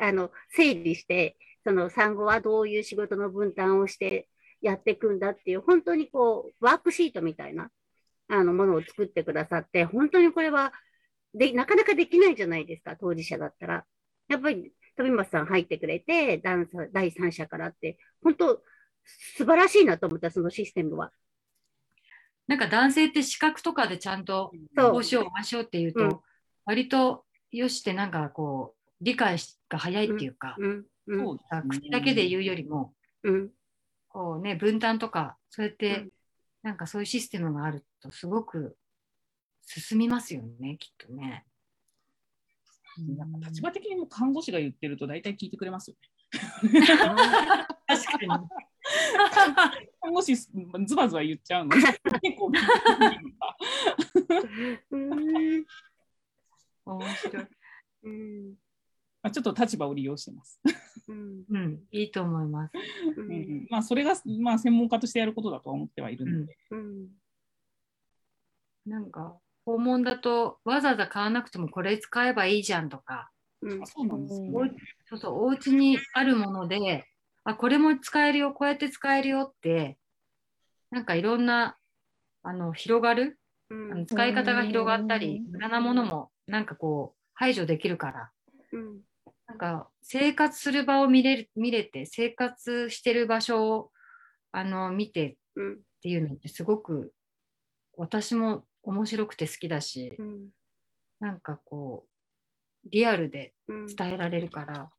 あの整理して、その産後はどういう仕事の分担をしてやっていくんだっていう、本当にこうワークシートみたいなあのものを作ってくださって、本当にこれはでなかなかできないじゃないですか、当事者だったら。やっぱり飛松さん入ってくれて、ダンサ第三者からって、本当、素晴らしいなと思った、そのシステムは。なんか男性って資格とかでちゃんとこう。しよう、ああしようっていうと、うん。割とよしってなんかこう、理解が早いっていうか、うんうん口だけで言うよりも、うん。こうね、分担とか、そうやって、うんなんかそういうシステムがあると、すごく進みますよね、きっとね。なんか立場的にも看護師が言ってると大体聞いてくれますよね。確かに。看護師ズバズバ言っちゃうので 結構聞いてくれるのか うん面白い。うんまあちょっと立場を利用してます。うん。うん、いいと思います。ううん。んまあそれが、まあ、専門家としてやることだとは思ってはいるので。うん。なんか、訪問だと、わざわざ買わなくてもこれ使えばいいじゃんとか、うん。あそうなんですね。そうそう、お家にあるもので、あ、これも使えるよ、こうやって使えるよって、なんかいろんな、あの、広がる、うあのん使い方が広がったり、うん。無駄なものも、なんかこう、排除できるから、うんなんか、生活する場を見れる、見れて、生活してる場所を、あの、見てうん。っていうのってすごく、私も面白くて好きだし、うん。なんかこう、リアルでうん。伝えられるから、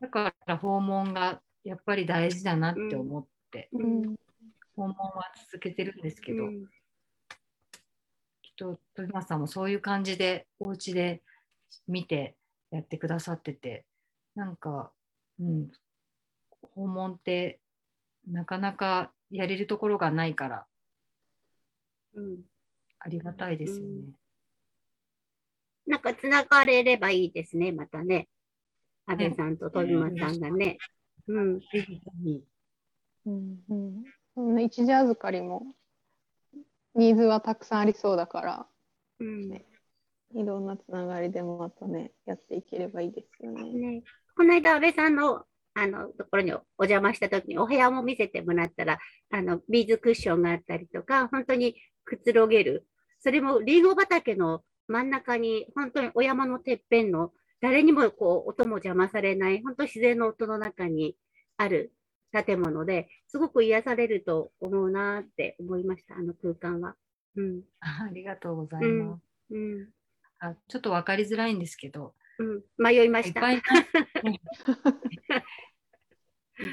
だから訪問がやっぱり大事だなって思って、うん。訪問は続けてるんですけど、うん。きっと鳥松さんもそういう感じでお家で見てやってくださってて、なんか、うん、訪問ってなかなかやれるところがないからうんありがたいですよね。なんかつながれればいいですね、またね。安倍さんと鳥松さんがね。うん。うんうんそんな一時預かりもニーズはたくさんありそうだからうん。いろんなつながりでまたねやっていければいいですよね。ね、この間、安倍さんのあのところにお邪魔したときに、お部屋も見せてもらったら、あのビーズクッションがあったりとか、本当にくつろげる、それもリンゴ畑の真ん中に、本当にお山のてっぺんの、誰にもこう音も邪魔されない、本当自然の音の中にある建物ですごく癒されると思うなって思いました、あの空間は。うん。あありがとうございます。うん。あちょっと分かりづらいんですけど、うん。迷いました。いっ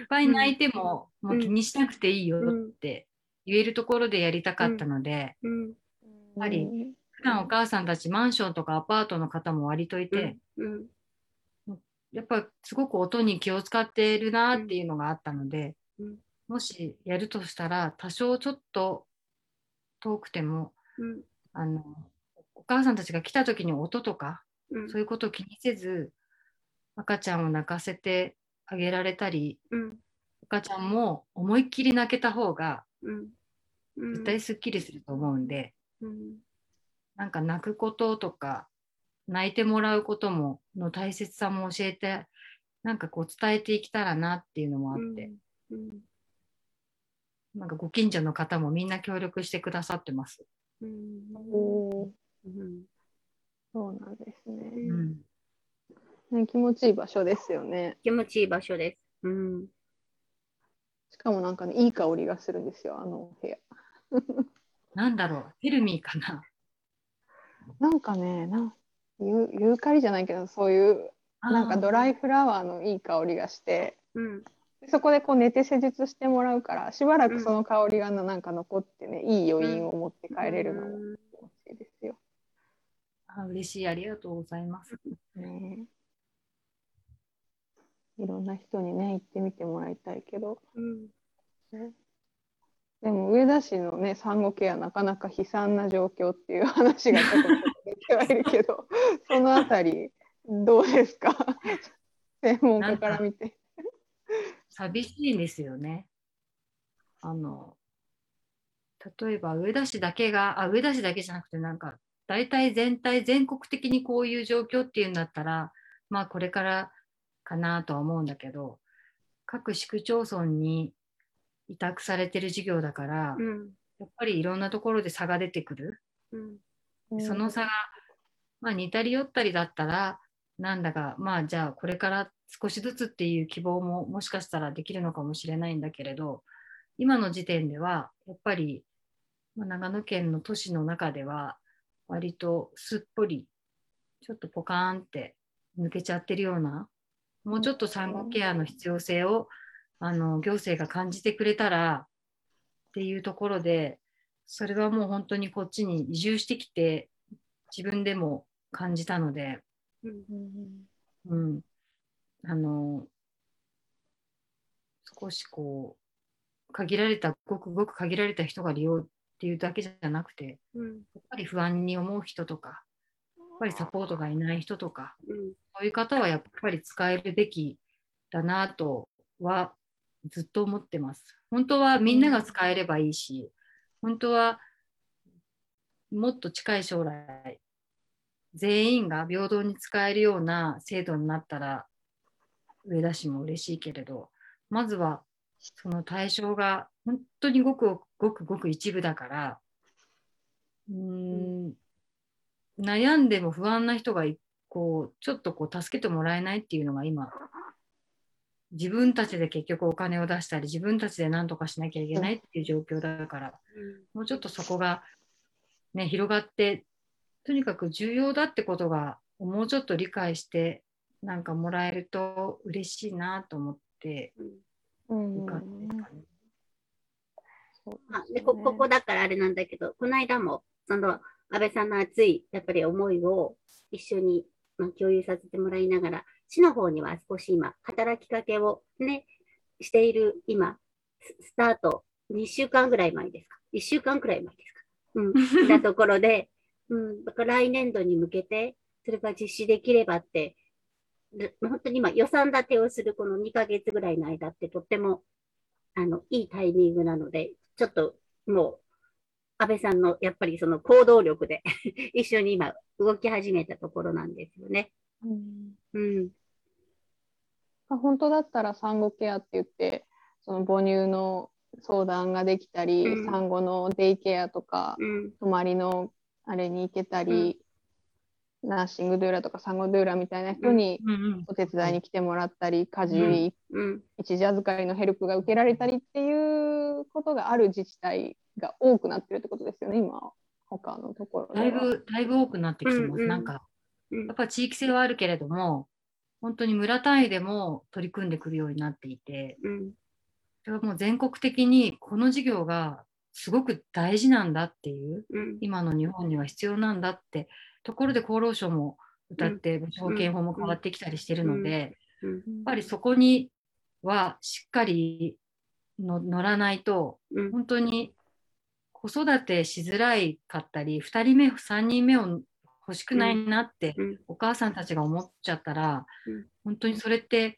ぱい泣いても、んもう気にしなくていいよって言えるところでやりたかったので、うん。やぱり普段お母さんたちマンションとかアパートの方も割といて、うん。やっぱりすごく音に気を使っているなっていうのがあったので、うんもしやるとしたら多少ちょっと遠くてもうん。あのお母さんたちが来た時に音とかうん。そういうことを気にせず赤ちゃんを泣かせてあげられたりうん。赤ちゃんも思いっきり泣けた方がうん。うん。絶対すっきりすると思うんで、うん。なんか泣くこととか泣いてもらうこともの大切さも教えてなんかこう伝えていけたらなっていうのもあって、うん。なんかご近所の方もみんな協力してくださってます。うん。うん。そうなんですねうん、ね。気持ちいい場所ですよね。気持ちいい場所です。うん。しかもなんかね、いい香りがするんですよ、あのお部屋。なんだろう、ヘルミーかな。なんかね、なユユーカリじゃないけど、そういうなんかドライ。イフラワーのいい香りがして、うん。そこでこう寝て施術してもらうから、しばらくその香りがななんか残ってね、いい余韻を持って帰れるのもうん気持ちいいですよ。あ嬉しい、ありがとうございます。ねいろんな人にね、行ってみてもらいたいけど、うん。でも上田市のね、産後ケア、なかなか悲惨な状況っていう話がちょっと出てはいるけど、そのあたり、どうですか？専門家から見て。寂しいんですよね。あの、例えば上田市だけが、あ、上田市だけじゃなくて、なんか、大体全体、全国的にこういう状況っていうんだったら、まあこれからかなとは思うんだけど、各市区町村に委託されてる事業だから、うん。やっぱりいろんなところで差が出てくる。うん。その差が、まあ似たり寄ったりだったら、なんだか、まあじゃあこれから少しずつっていう希望ももしかしたらできるのかもしれないんだけれど、今の時点ではやっぱりまあ、長野県の都市の中では割とすっぽりちょっとポカーンって抜けちゃってるようなもうちょっと産後ケアの必要性をあの行政が感じてくれたらっていうところでそれはもう本当にこっちに移住してきて自分でも感じたので、うん、あの少しこう限られたごくごく限られた人が利用っていうだけじゃなくてうんやっぱり不安に思う人とかやっぱりサポートがいない人とかうんそういう方はやっぱり使えるべきだなとはずっと思ってます。本当はみんなが使えればいいし、本当はもっと近い将来、全員が平等に使えるような制度になったら、上田市も嬉しいけれど、まずはその対象が本当にごくごくごく一部だから、うーん、悩んでも不安な人がいこうちょっとこう助けてもらえないっていうのが今自分たちで結局お金を出したり自分たちで何とかしなきゃいけないっていう状況だからもうちょっとそこが、ね、広がってとにかく重要だってことがもうちょっと理解してなんかもらえると嬉しいなと思ってうん。そうあでこここだからあれなんだけど、この間も、その、安倍さんの熱い、やっぱり思いを一緒に、まあ、共有させてもらいながら、市の方には少し今、働きかけをね、している、今、ススタート、2週間ぐらい前ですか ?1 週間くらい前ですか？うん、したところで、うん、だから来年度に向けて、それが実施できればって、で本当に今予算立てをするこの2ヶ月ぐらいの間ってとってもあのいいタイミングなので、ちょっともう安倍さんのやっぱりその行動力で 一緒に今動き始めたところなんですよね。うんうん。まあ本当だったら産後ケアって言ってその母乳の相談ができたり、うん産後のデイケアとか、うん。泊まりのあれに行けたり、ナーシングドゥーラとか産後ドゥーラみたいな人にお手伝いに来てもらったり、家事、うん。一時預かりのヘルプが受けられたりっていうことがある自治体が多くなってるってことですよね、今、他のところ。だいぶだいぶ多くなってきてます。うんうんなんかうんやっぱ地域性はあるけれども本当に村単位でも取り組んでくるようになっていてうん。それはもう全国的にこの事業がすごく大事なんだっていううん。今の日本には必要なんだってところで厚労省も歌って保険法も変わってきたりしてるので、うん。やっぱりそこにはしっかりの乗らないとうん。本当に子育てしづらいかったり2人目3人目を欲しくないなって、うん。お母さんたちが思っちゃったら、うん本当にそれって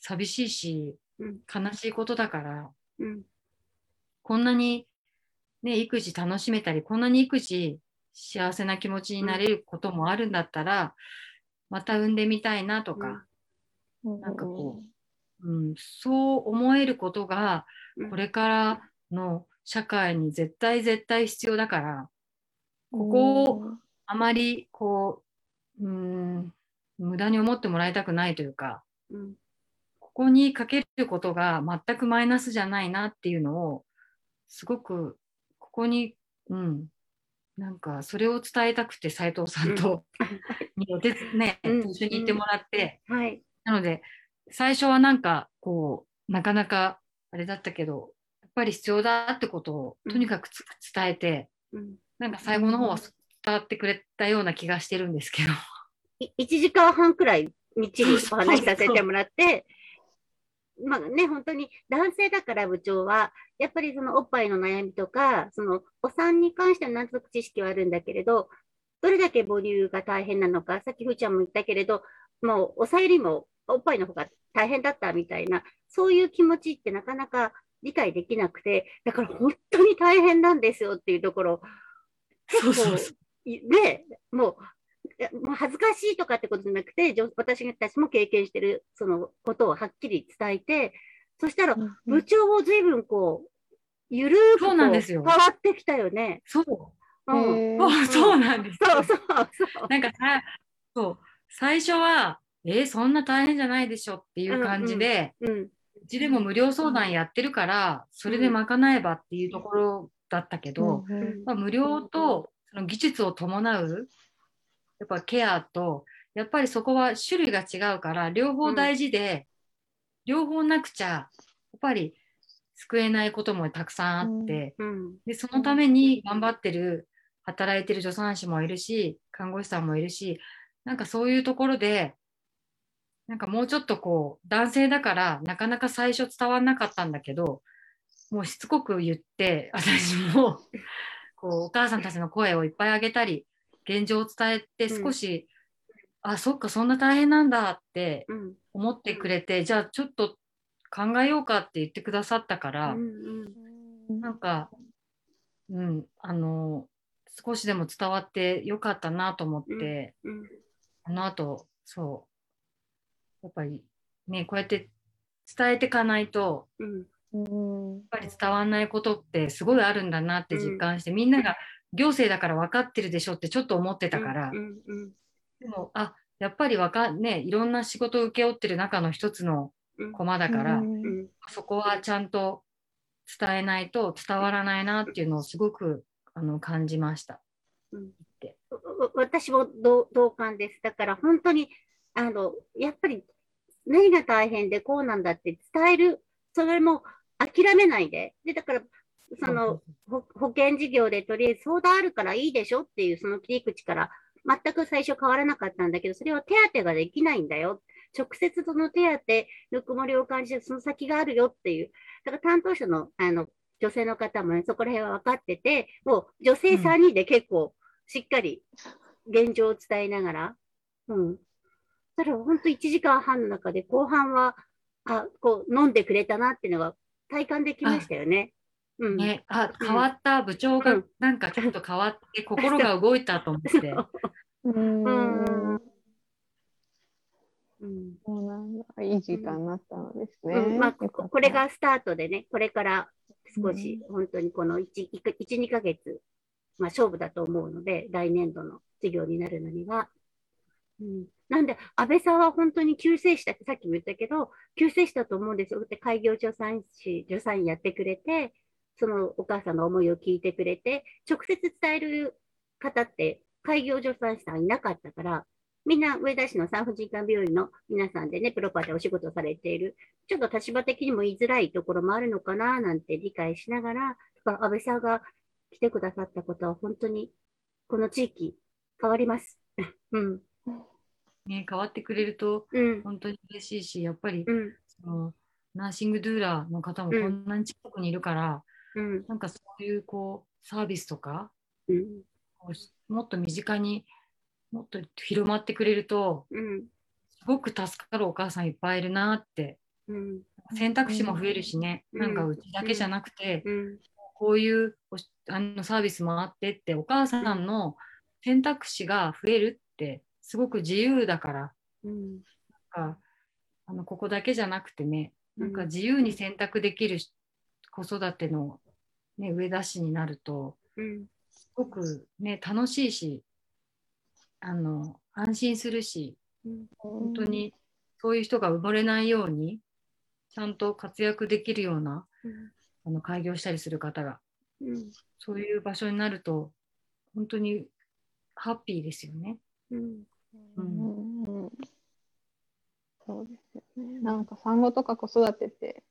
寂しいしうん。悲しいことだからうん。こんなに、ね、育児楽しめたりこんなに育児幸せな気持ちになれることもあるんだったら、また産んでみたいなとか、うん。なんかこうん、そう思えることがうん。これからの社会に絶対絶対必要だからここをあまりこう、うん、無駄に思ってもらいたくないというかうん。ここにかけることが全くマイナスじゃないなっていうのをすごくここに、うん、なんかそれを伝えたくて斉藤さんと、うん。一緒に行ってもらって、はい。なので最初はなんかこうなかなかあれだったけどやっぱり必要だってことをうんとにかくつ伝えて、うん。なんか最後の方は伝わってくれたような気がしてるんですけど。い1時間半くらいみっちりお話しさせてもらって、まあね、本当に男性だから部長は、やっぱりそのおっぱいの悩みとか、そのお産に関してのなんとなく知識はあるんだけれど、どれだけ母乳が大変なのか、さっきふーちゃんも言ったけれど、もうおさゆりもおっぱいの方が大変だったみたいな、そういう気持ちってなかなか理解できなくて、だから本当に大変なんですよっていうところ、そうそうそう。いで、もう、いやもう恥ずかしいとかってことじゃなくて、私たちも経験してるそのことをはっきり伝えて、そしたら部長も随分こう、ゆるーくこそうなんですよ。変わってきたよね。そう。うん、そうそうなんです。よそうそうそう。なんかさそう。最初はえーそんな大変じゃないでしょっていう感じで、うん、うちでも無料相談やってるからそれで賄えばっていうところだったけど、うん。まあ、無料とその技術を伴うやっぱケアとやっぱりそこは種類が違うから両方大事で、両方なくちゃやっぱり救えないこともたくさんあって、うん。でそのために頑張ってる働いてる助産師もいるし看護師さんもいるしなんかそういうところでなんかもうちょっとこう男性だからなかなか最初伝わんなかったんだけどもうしつこく言って私もこうお母さんたちの声をいっぱいあげたり現状を伝えて少し、あそっかそんな大変なんだってうん。思ってくれてじゃあちょっと考えようかって言ってくださったから。うんなんか、うん、あの、少しでも伝わってよかったなと思って、うん。あの後、そう、やっぱりね、こうやって伝えていかないと、うん。うんやっぱり伝わんないことってすごいあるんだなって実感して、みんなが行政だから分かってるでしょってちょっと思ってたから、うんうんでも、あ、やっぱりわかんね、いろんな仕事を請け負ってる中の一つのうん駒だから、うんうんそこはちゃんと伝えないと伝わらないなっていうのをすごくあの感じました。わ私も同同感です。だから本当に、あの、やっぱり何が大変でこうなんだって伝える、それも諦めないで。で、だから、その、保保険事業でとりあえず相談あるからいいでしょっていうその切り口から全く最初変わらなかったんだけど、それは手当ができないんだよ。直接その手当、ぬくもりを感じてその先があるよっていう。だから担当者のあの女性の方もね、そこら辺は分かってて、もう女性3人で結構しっかり現状を伝えながら、うん。それは本当1時間半の中で後半は、あ、こう飲んでくれたなっていうのが体感できましたよね。うん。ね、あ、うん変わった部長がうんなんかちょっと変わって心が動いたと思って。うんうんうんそうなんだ。いい時間になったのですね。うんまあ、ここれがスタートでね、これから少し、本当にこの1、1 2ヶ月、まあ、勝負だと思うので、来年度の授業になるのには。うん、なんで、安倍さんは本当に救世主だってさっきも言ったけど、救世主だと思うんですよ。だって開業助産師、助産院やってくれて、そのお母さんの思いを聞いてくれて、直接伝える方って開業助産師さんいなかったから、みんな上田市の産婦人科病院の皆さんでね、プロパーでお仕事されているちょっと立場的にも言いづらいところもあるのかななんて理解しながら、安倍さんが来てくださったことは本当にこの地域変わります。うん。ね、変わってくれるとうん。本当に嬉しいし、やっぱりうん。そのナーシングドゥーラーの方もこんなに近くにいるから、うん。なんかそういうこうサービスとか、うん。もっと身近にもっと広まってくれると、うん。すごく助かるお母さんいっぱいいるなって、うん。選択肢も増えるしね、うんなんかうちだけじゃなくて、うん。こういうあのサービスもあってって、お母さんの選択肢が増えるって、すごく自由だから、うん。なんかあのここだけじゃなくてね、なんかうん自由に選択できるし子育ての、ね、上田市になると、うん。すごくね、楽しいし、あの安心するし、本当にそういう人が埋もれないように、ちゃんと活躍できるようなあの開業したりする方が、うん。そういう場所になると、本当にハッピーですよね。うん。ううんんうんそうですよね。なんか産後とか子育てって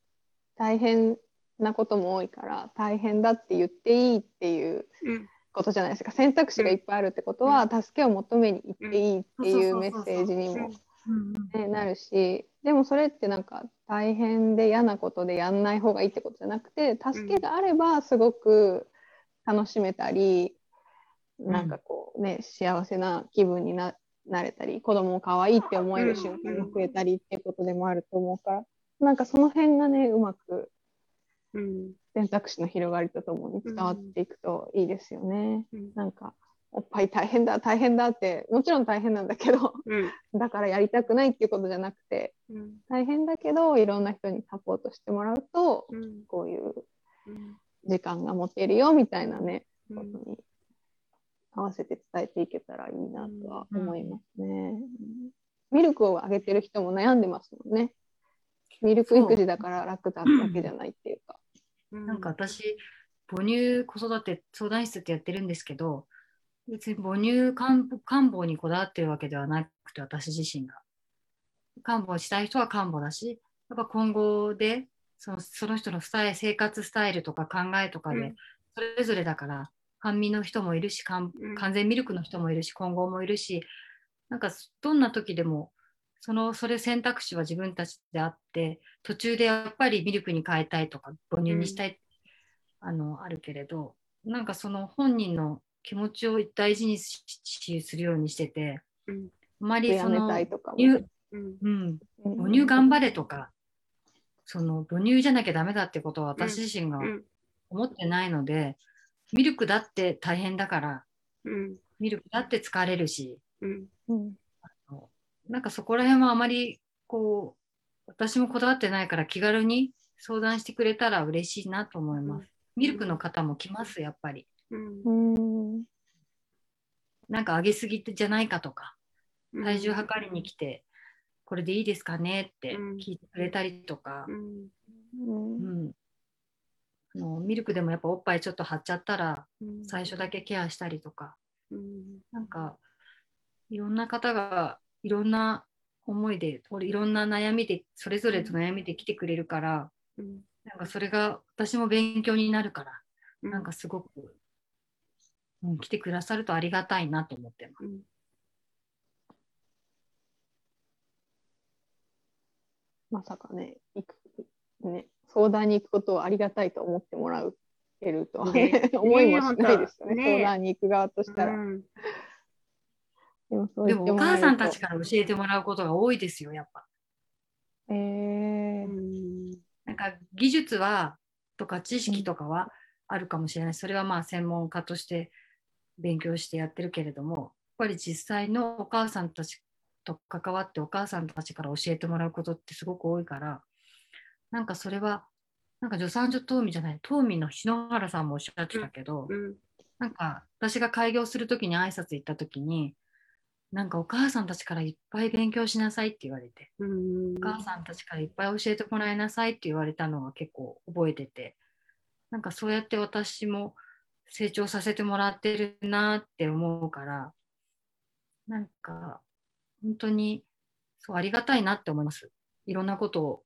大変なことも多いから大変だって言っていいっていううん。ことじゃないですか。選択肢がいっぱいあるってことは助けを求めに行っていいっていうメッセージにも、ね、なるしでもそれってなんか大変で嫌なことでやんない方がいいってことじゃなくて助けがあればすごく楽しめたり、なんかこうね幸せな気分にななれたり子供を可愛いって思える瞬間が増えたりっていうことでもあると思うからなんかその辺がねうまくうん。選択肢の広がりとともに伝わっていくといいですよね。うん。なんかおっぱい大変だ大変だってもちろん大変なんだけどうん。だからやりたくないっていうことじゃなくてうん。大変だけどいろんな人にサポートしてもらうとうん。こういううん。時間が持てるよみたいなねうん。ことに合わせて伝えていけたらいいなとは思いますね。ミルクをあげてる人も悩んでますもんね。ミルク育児だから楽だだけじゃないっていうか。うんなんか私、母乳子育て相談室ってやってるんですけど、別に母乳看看護にこだわってるわけではなくて、私自身が。看護したい人は看護だし、やっぱ今後でそのその人のスタイル生活スタイルとか考えとかでうんそれぞれだから、半身の人もいるし、完うん完全ミルクの人もいるし、混合もいるし、なんかどんな時でも、そのそれ選択肢は自分たちであって、途中でやっぱりミルクに変えたいとか、母乳にしたい、あのあるけれど、なんかその本人の気持ちを大事にししするようにしてて、うん。あまりそのうん。うん、うん。母乳頑張れとか、その母乳じゃなきゃダメだってことは私自身がうん。思ってないので、ミルクだって大変だから、うん。ミルクだって疲れるし、うん。うんなんかそこら辺はあまりこう、私もこだわってないから気軽に相談してくれたら嬉しいなと思います。ミルクの方も来ます、やっぱり。うん。うん。なんか上げすぎじゃないかとか、うん。体重測りに来て、これでいいですかねってうん。聞いてくれたりとか。う、ん。うん。うん、あのミルクでもやっぱおっぱいちょっと張っちゃったらうん。最初だけケアしたりとか。うん。なんかいろんな方がいろんな思いで俺いろんな悩みでそれぞれと悩みで来てくれるからうん。なんかそれが私も勉強になるからうん。なんかすごく、うん、来てくださるとありがたいなと思ってます。うん。まさかね、行くね、相談に行くことをありがたいと思ってもらえるとは、ね。思いもしないですよね、ね。え相談に行く側としたら。うんでもそうでもお母さんたちから教えてもらうことが多いですよやっぱ。えー。うん。なんか技術はとか知識とかはあるかもしれない、それはまあ専門家として勉強してやってるけれどもやっぱり実際のお母さんたちと関わってお母さんたちから教えてもらうことってすごく多いからなんかそれはなんか助産所東美じゃない東美の篠原さんもおっしゃってたけど、うん。なんか私が開業する時に挨拶行った時になんかお母さんたちからいっぱい勉強しなさいって言われて。うん。お母さんたちからいっぱい教えてもらいなさいって言われたのが結構覚えてて。なんかそうやって私も成長させてもらってるなって思うから。なんか本当にそうありがたいなって思います。いろんなことを、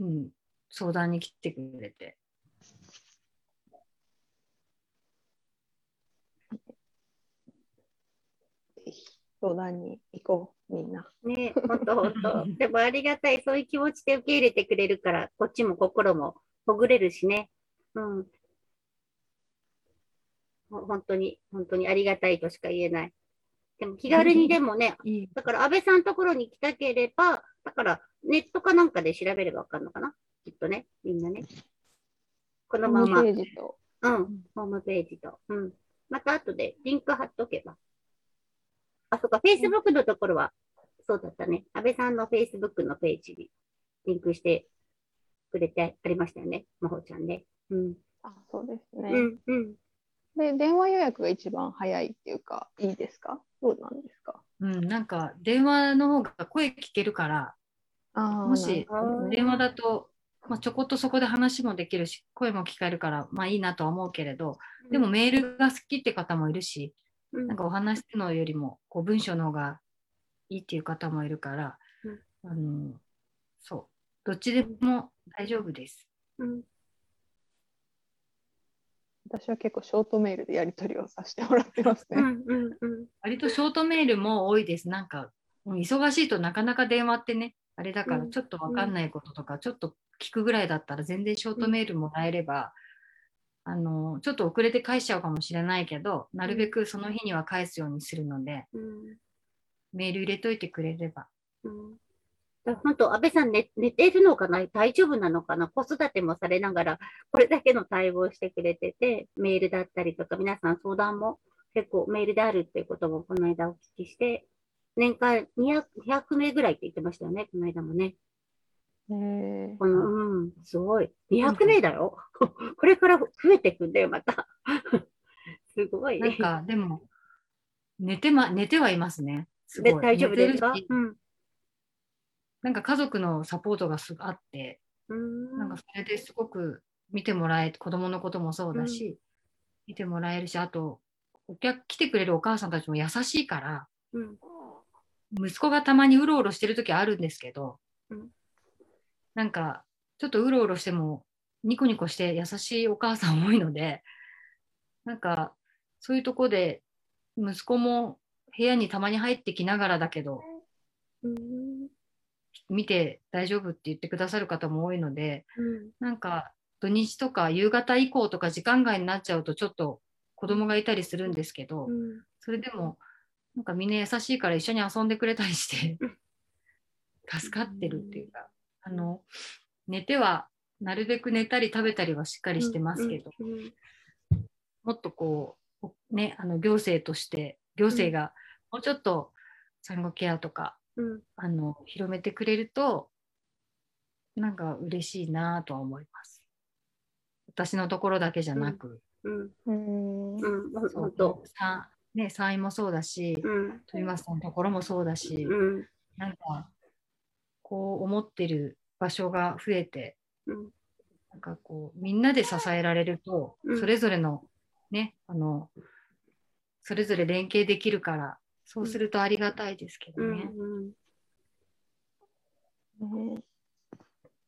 うん、相談に来てくれて相談に行こう、みんな。ね、本当本当。でもありがたい、そういう気持ちで受け入れてくれるから、こっちも心もほぐれるしね。うん。ほ本当に、本当にありがたいとしか言えない。でも気軽にでもね、だから安倍さんのところに来たければ、だからネットかなんかで調べればわかるのかな？きっとね、みんなね。このまま、ホームうん、ページと。ホームページと。うん。また後でリンク貼っとけば。あ、そっか、Facebook のところは、そうだったね。安倍さんの Facebook のページにリンクしてくれてありましたよね、まほちゃんね。うん。あ、そうですね。うん、うん。で、電話予約が一番早いっていうか、いいですか？どうなんですか？うん、なんか電話の方が声聞けるからあーもし電話だと、まあ、ちょこっとそこで話もできるし声も聞かれるからまあいいなとは思うけれどでもメールが好きって方もいるしうん、なんかお話するのよりもこう文章の方がいいっていう方もいるから、あのそうどっちでも大丈夫です。うん、私は結構ショートメールでやり取りをさせてもらってますね。うん、うん、うん。割とショートメールも多いです。なんかうん忙しいとなかなか電話ってねあれだからうんちょっとわかんないこととか、ちょっと聞くぐらいだったら全然ショートメールもらえれば、あのちょっと遅れて返しちゃうかもしれないけどなるべくその日には返すようにするので、うんメール入れといてくれれば。うんだ本当、安倍さん寝、寝てるのかな大丈夫なのかな子育てもされながら、これだけの対応をしてくれてて、メールだったりとか、皆さん相談も結構メールであるっていうこともこの間お聞きして、年間200 200名ぐらいって言ってましたよね、この間もね。えうん、すごい。200名だよ。これから増えていくんだよ、また。すごい。なんかでも寝て,、ま、寝てはいますね。すごいで大丈夫ですか？うん。なんか家族のサポートがすあって、うんなんかそれですごく見てもらえ、子供のこともそうだし、見てもらえるし、あと、お客、来てくれるお母さんたちも優しいから、うん息子がたまにうろうろしてる時あるんですけど、うんなんか、ちょっとうろうろしても、ニコニコして優しいお母さん多いので、なんか、そういうとこで、息子も部屋にたまに入ってきながらだけど、うん。見て大丈夫って言ってくださる方も多いので、うん。なんか土日とか夕方以降とか時間外になっちゃうとちょっと子供がいたりするんですけど、うん。それでもなんかみんな優しいから一緒に遊んでくれたりして 助かってるっていうか、あの寝てはなるべく寝たり食べたりはしっかりしてますけど、うんもっとこうねあの行政として行政がもうちょっと産後ケアとかうん。あの広めてくれるとなんか嬉しいなとは思います。私のところだけじゃなく、うんうん。うんほんそうほんとさね、産院もそうだし、うん。富松さんのところもそうだし、うん。なんかこう思ってる場所が増えて、うん。なんかこうみんなで支えられると、うん。それぞれのねあのそれぞれ連携できるからそうするとありがたいですけどうね。ん。ね。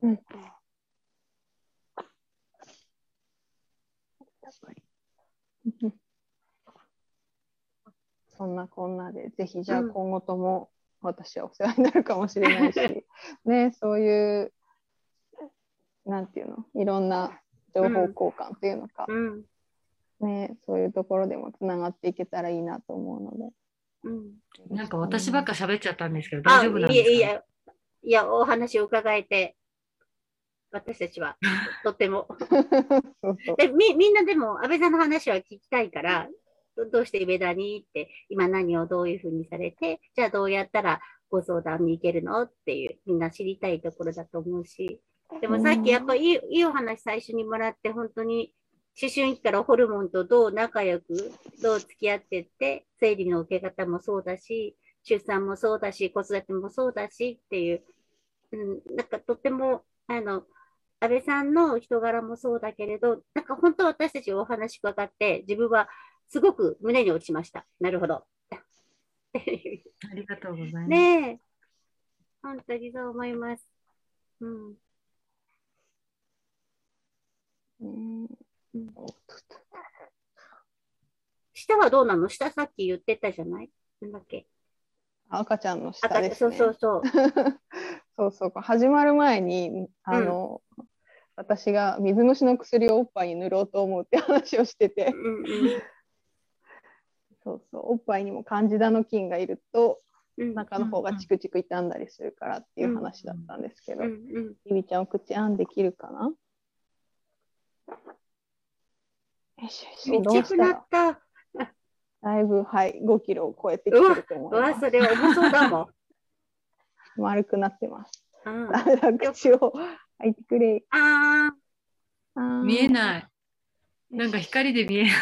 うん。そんなこんなで、ぜひじゃあうん。今後とも私はお世話になるかもしれないし、ね、そういう、なんていうの、いろんな情報交換というのか、うん。ね、そういうところでもつながっていけたらいいなと思うので。うん。なんか私ばっか喋っちゃったんですけど、あ大丈夫なんですか、いやいやいやお話を伺えて私たちは とっても。そうそう。でみみんなでも安倍さんの話は聞きたいからどどうして上田にって今何をどういうふうにされてじゃあどうやったらご相談に行けるのっていうみんな知りたいところだと思うしでもさっきやっぱいいいいお話最初にもらって本当に思春期からホルモンとどう仲良くどう付き合ってって生理の受け方もそうだし出産もそうだし子育てもそうだしっていう、うん、なんかとってもあの安倍さんの人柄もそうだけれど、なんか本当私たちお話伺って、自分はすごく胸に落ちました。なるほど。ありがとうございます。ねえ。本当にそう思います。うん。ねうん舌はどうなの？舌さっき言ってたじゃない？なんだっけ？赤ちゃんの下赤ですね。そうそうそう。そうそう始まる前にあの、私が水虫の薬をおっぱいに塗ろうと思うって話をしててうんうんそうそうおっぱいにもカンジダの菌がいるとうん。中の方がチクチク傷んだりするからっていう話だったんですけど、うんうん。ゆびちゃんお口あんできるかな？よしよしちっちゃくなった。だいぶはい5キロを超えてきてると思うわ、いますそれ重そうだもん。丸くなってますうん、口を開いてくれああー見えない。なんか光で見えない。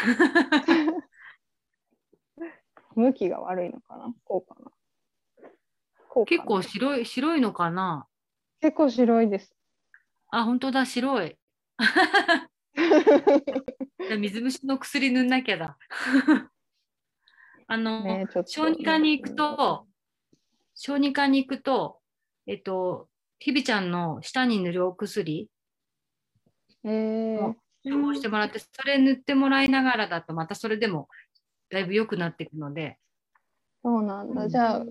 向きが悪いのかな？こうかな？こう結構白い、白いのかな？結構白いです。あ、本当だ、白い。水虫の薬塗んなきゃだ。あの、ね、小児科に行くと、小児科に行くと、えっと、ひびちゃんの舌に塗るお薬えーを処方してもらって、それ塗ってもらいながらだと、またそれでもだいぶ良くなっていくので、そうなんだ。うんじゃあ、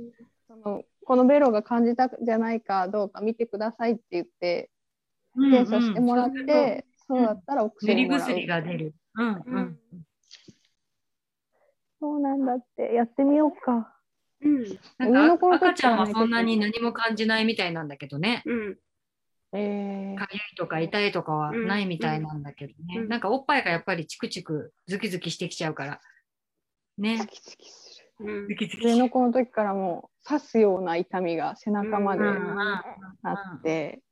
そのこのベロが感じたじゃないかどうか見てくださいって言って、検査してもらっうんうんて、そうだったらお塗り薬もらう。薬が出る。うんううんん。そうなんだって、やってみようか。うん。なんか赤ちゃんはそんなに何も感じないみたいなんだけどね。うん。えーいとか痛いとかはないみたいなんだけどね。うんなんかおっぱいがやっぱりチクチクズキズキしてきちゃうから。ねズ。キズキする。上の子の時からもう刺すような痛みが背中まであって、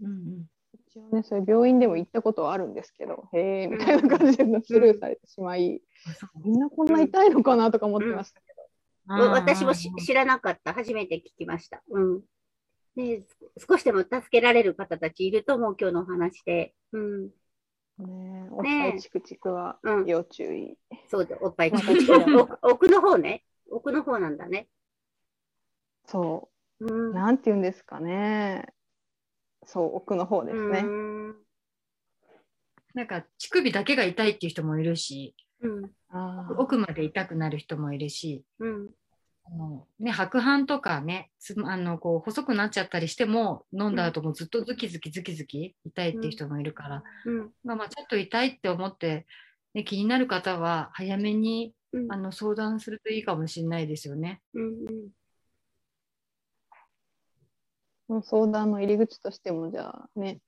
うんうん一応ね、それ病院でも行ったことはあるんですけど、へえみたいな感じでスルーされてしまい、みんなこんな痛いのかなとか思ってましたけど。私もし知らなかった。初めて聞きました。うん。ね、少しでも助けられる方たちいると思う、今日のお話で。うん。ねおっぱいチクチクはうん要注意。そうで、おっぱいまあチクチク奥奥の方ね。奥の方なんだね。そうう。ん。なんて言うんですかね。そう、奥の方ですね。うん。なんか乳首だけが痛いっていう人もいるし、うん。奥まで痛くなる人もいるし、うん。あのね、白斑とかね、つあのこう細くなっちゃったりしても、飲んだ後もずっとズキズキズキズキ痛いっていう人もいるから、うん。まあ、まあちょっと痛いって思って、ね、気になる方は早めにうん。あの相談するといいかもしれないですよね。うん。その相談の入り口としても、じゃあね、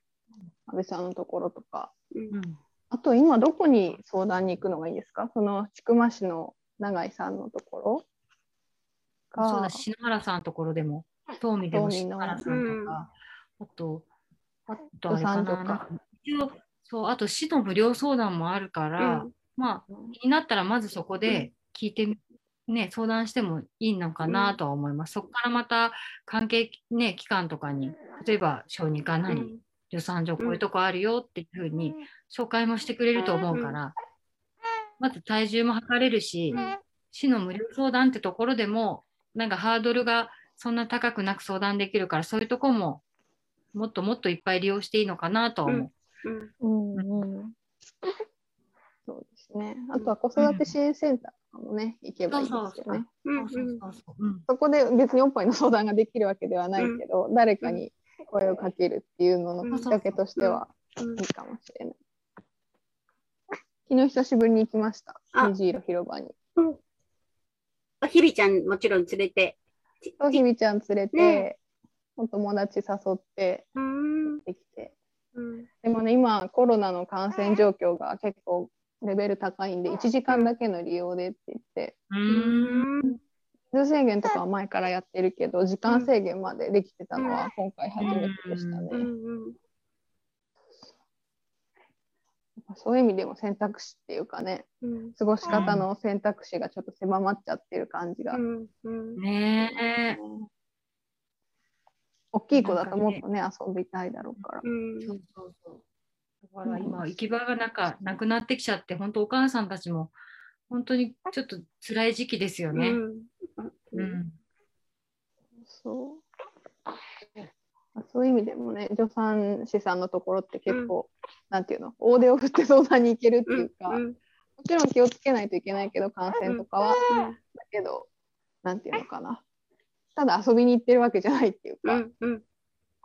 安倍さんのところとか、うん。あと今どこに相談に行くのがいいんですか？その千曲市の永井さんのところか。そうだ、篠原さんのところでも、東美でも篠原さんとか、あと、あとあれかな、かなんか一応、そう、あと市の無料相談もあるから、まあ、気になったらまずそこで聞いてみ、ね、相談してもいいのかなとは思います。そこからまた関係、ね、機関とかに、例えば小児科なり、助産所こういうとこあるよっていうふうに紹介もしてくれると思うから、まず体重も測れるし、市の無料相談ってところでも、なんかハードルがそんな高くなく相談できるから、そういうとこももっともっといっぱい利用していいのかなとは思う。うん。うんうんそうですね。あとは子育て支援センターとかもね、行けばいいですよね。うん。そこで別におっぱいの相談ができるわけではないけど、誰かに声をかけるっていうののきっかけとしてはいいかもしれない。昨日久しぶりに行きました。あ虹色広場に。うん。ひびちゃんもちろん連れて。とひびちゃん連れて、ねお友達誘ってうん。できて。うん。でもね、今コロナの感染状況が結構レベル高いんで、1時間だけの利用でって言って、うーうん制限とかは前からやってるけど、時間制限までできてたのは今回初めてでしたね。うん。そういう意味でも選択肢っていうかね、うん。過ごし方の選択肢がちょっと狭まっちゃってる感じが。うん。うん。ねえ。大きい子だともっとね、遊びたいだろうから。うん。そうそうそう。だから今、行き場がなんかなくなってきちゃって、本当お母さんたちも、本当にちょっと辛い時期ですよね。うん。そう。そういう意味でもね、助産師さんのところって結構、なんていうの、大手を振って相談に行けるっていうか、もちろん気をつけないといけないけど、感染とかは、だけど、なんていうのかな。ただ遊びに行ってるわけじゃないっていうか、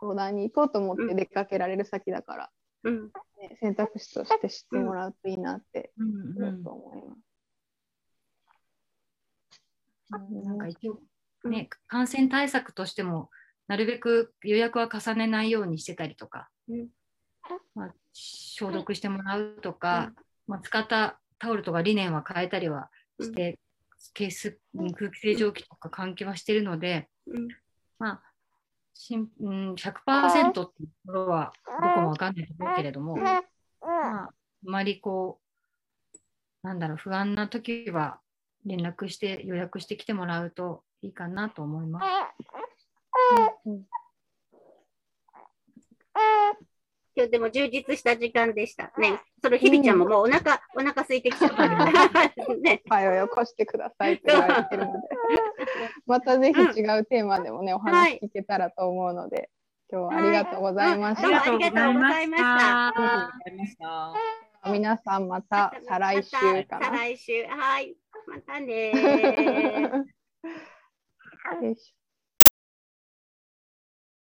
相談に行こうと思って出かけられる先だから、ね、選択肢として知ってもらうといいなって、うんうん。と思います。なんか一応、ね、感染対策としても、なるべく予約は重ねないようにしてたりとか、うん。まあ、消毒してもらうとか、まあ、使ったタオルとかリネンは変えたりはして、ケース空気清浄機とか換気はしてるので、まあしんうん、100%っていうところはどこもわかんないと思うけれども、まあ、あまりこう、なんだろう、不安な時は連絡して予約してきてもらうといいかなと思います。今日でも充実した時間でした。ね、その日々ちゃんももうお腹、お腹空いてきちゃったから。ね。はよよこしてくださいって言われてるので、またぜひ違うテーマでもね、お話聞けたらと思うので、今日はありがとうございました。りがとうございました。ありがとうございました。皆さんまた再来週か再な。来週。はい。またねー。よいしょ